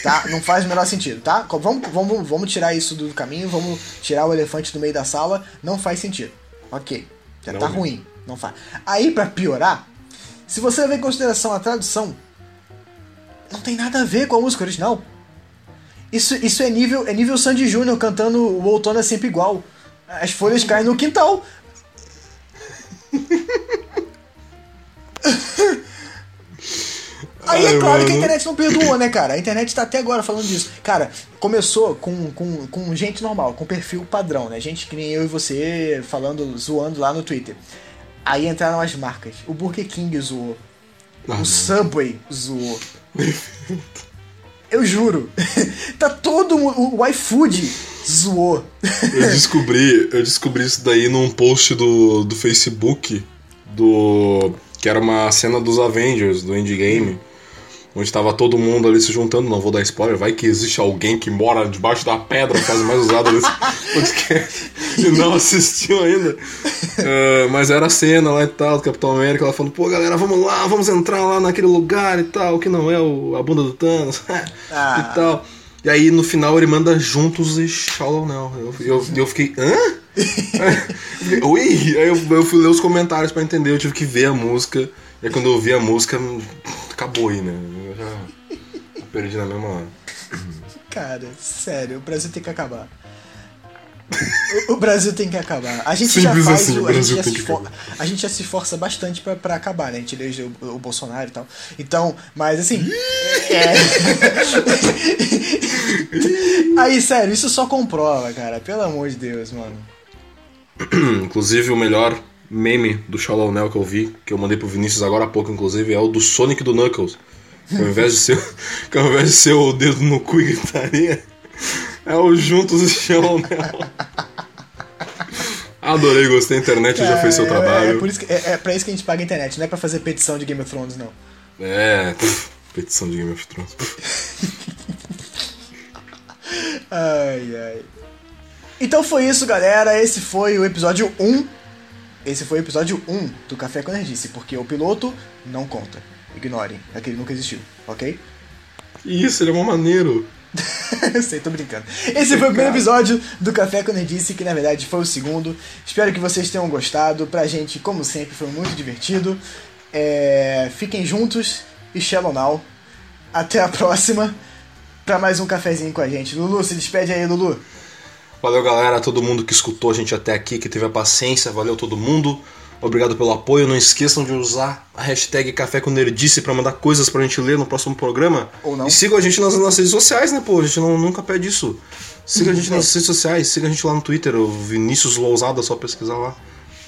Tá? <laughs> Não faz o menor sentido, tá? Vamos, vamos, vamos tirar isso do caminho, vamos tirar o elefante do meio da sala. Não faz sentido. Ok. Já Não tá mesmo. ruim. Não faz. Aí, pra piorar, se você levar em consideração a tradução, não tem nada a ver com a música original. Isso, isso é nível é nível Sandy Júnior cantando o outono é sempre igual. As folhas caem no quintal. <laughs> Aí é claro que a internet não perdoa, né, cara? A internet tá até agora falando disso. Cara, começou com, com, com gente normal, com perfil padrão, né? Gente que nem eu e você falando, zoando lá no Twitter. Aí entraram as marcas. O Burger King zoou. Ah, o não. Subway zoou. Eu juro. <laughs> tá todo mundo. O iFood zoou. Eu descobri, eu descobri isso daí num post do, do Facebook do que era uma cena dos Avengers do Endgame, onde tava todo mundo ali se juntando, não vou dar spoiler, vai que existe alguém que mora debaixo da pedra, a frase mais usada desse <laughs> podcast, e não assistiu ainda. É, mas era a cena lá e tal, do Capitão América, ela falando, pô galera, vamos lá, vamos entrar lá naquele lugar e tal, que não é o, a bunda do Thanos, <laughs> Ah. e tal. E aí no final ele manda juntos e Shallow Now. Eu, eu, eu fiquei, hã? <laughs> Oi? Aí eu, eu fui ler os comentários pra entender, eu tive que ver a música. E aí quando eu vi a música, acabou aí, né? Eu já perdi na mesma hora. Cara, sério, o Brasil tem que acabar. O, o Brasil tem que acabar. A gente Simples já faz assim, o, a, gente já se acabar. a gente já se esforça bastante pra, pra acabar, né? A gente elege o, o Bolsonaro e tal. Então, mas assim. é... <laughs> Aí, sério, isso só comprova, cara. Pelo amor de Deus, mano. Inclusive o melhor meme do Shallow Now que eu vi, que eu mandei pro Vinícius agora há pouco, inclusive, é o do Sonic do Knuckles. Que ao invés de ser, <laughs> que ao invés de ser o dedo no cu e gritaria, é o juntos e Shallow Now. Adorei, gostei. A internet já fez seu É, trabalho. É, por isso que, é, é pra isso que a gente paga a internet, não é pra fazer petição de Game of Thrones, não. É, petição de Game of Thrones. <laughs> Ai, ai. Então foi isso, galera. Esse foi o episódio 1. Esse foi o episódio 1 do Café com Nerdice, porque o piloto não conta. Ignorem, aquele nunca existiu, ok? Isso, ele é mó maneiro. <laughs> Sei, tô brincando. Esse foi o primeiro episódio do Café com Nerdice, que na verdade foi o segundo. Espero que vocês tenham gostado. Pra gente, como sempre, foi muito divertido. É, Fiquem juntos e Shallow Now. Até a próxima pra mais um cafezinho com a gente. Lulu, se despede aí, Lulu. Valeu, galera, todo mundo que escutou a gente até aqui, que teve a paciência, valeu todo mundo. Obrigado pelo apoio. Não esqueçam de usar a hashtag Café com Nerdice pra mandar coisas pra gente ler no próximo programa. Ou não. E sigam a gente nas, nas redes sociais, né, pô? A gente não, nunca pede isso. Siga a gente nas redes sociais, siga a gente lá no Twitter, o Vinícius Lousada, só pesquisar lá.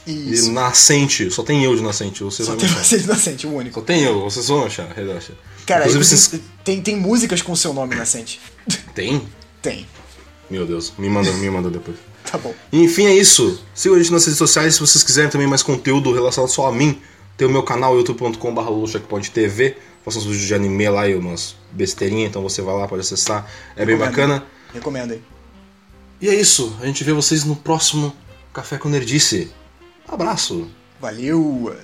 Isso. E Nascente, só tem eu de Nascente, vocês Só vão tem achar. você inocente, o único. Só tem eu, vocês vão achar, relaxa. Cara, Inclusive, inclusive, vocês... tem, tem músicas com seu nome nascente. Tem? Tem. Meu Deus, me manda, me manda depois. <laughs> Tá bom. Enfim, é isso. Sigam a gente nas redes sociais se vocês quiserem também mais conteúdo relacionado só a mim. Tem o meu canal youtube.com.br TV. Faço uns vídeos de anime lá e umas besteirinhas, então você vai lá, pode acessar. É bem Recomendo. bacana. Recomendo aí. E é isso. A gente vê vocês no próximo Café com Nerdice. Abraço. Valeu!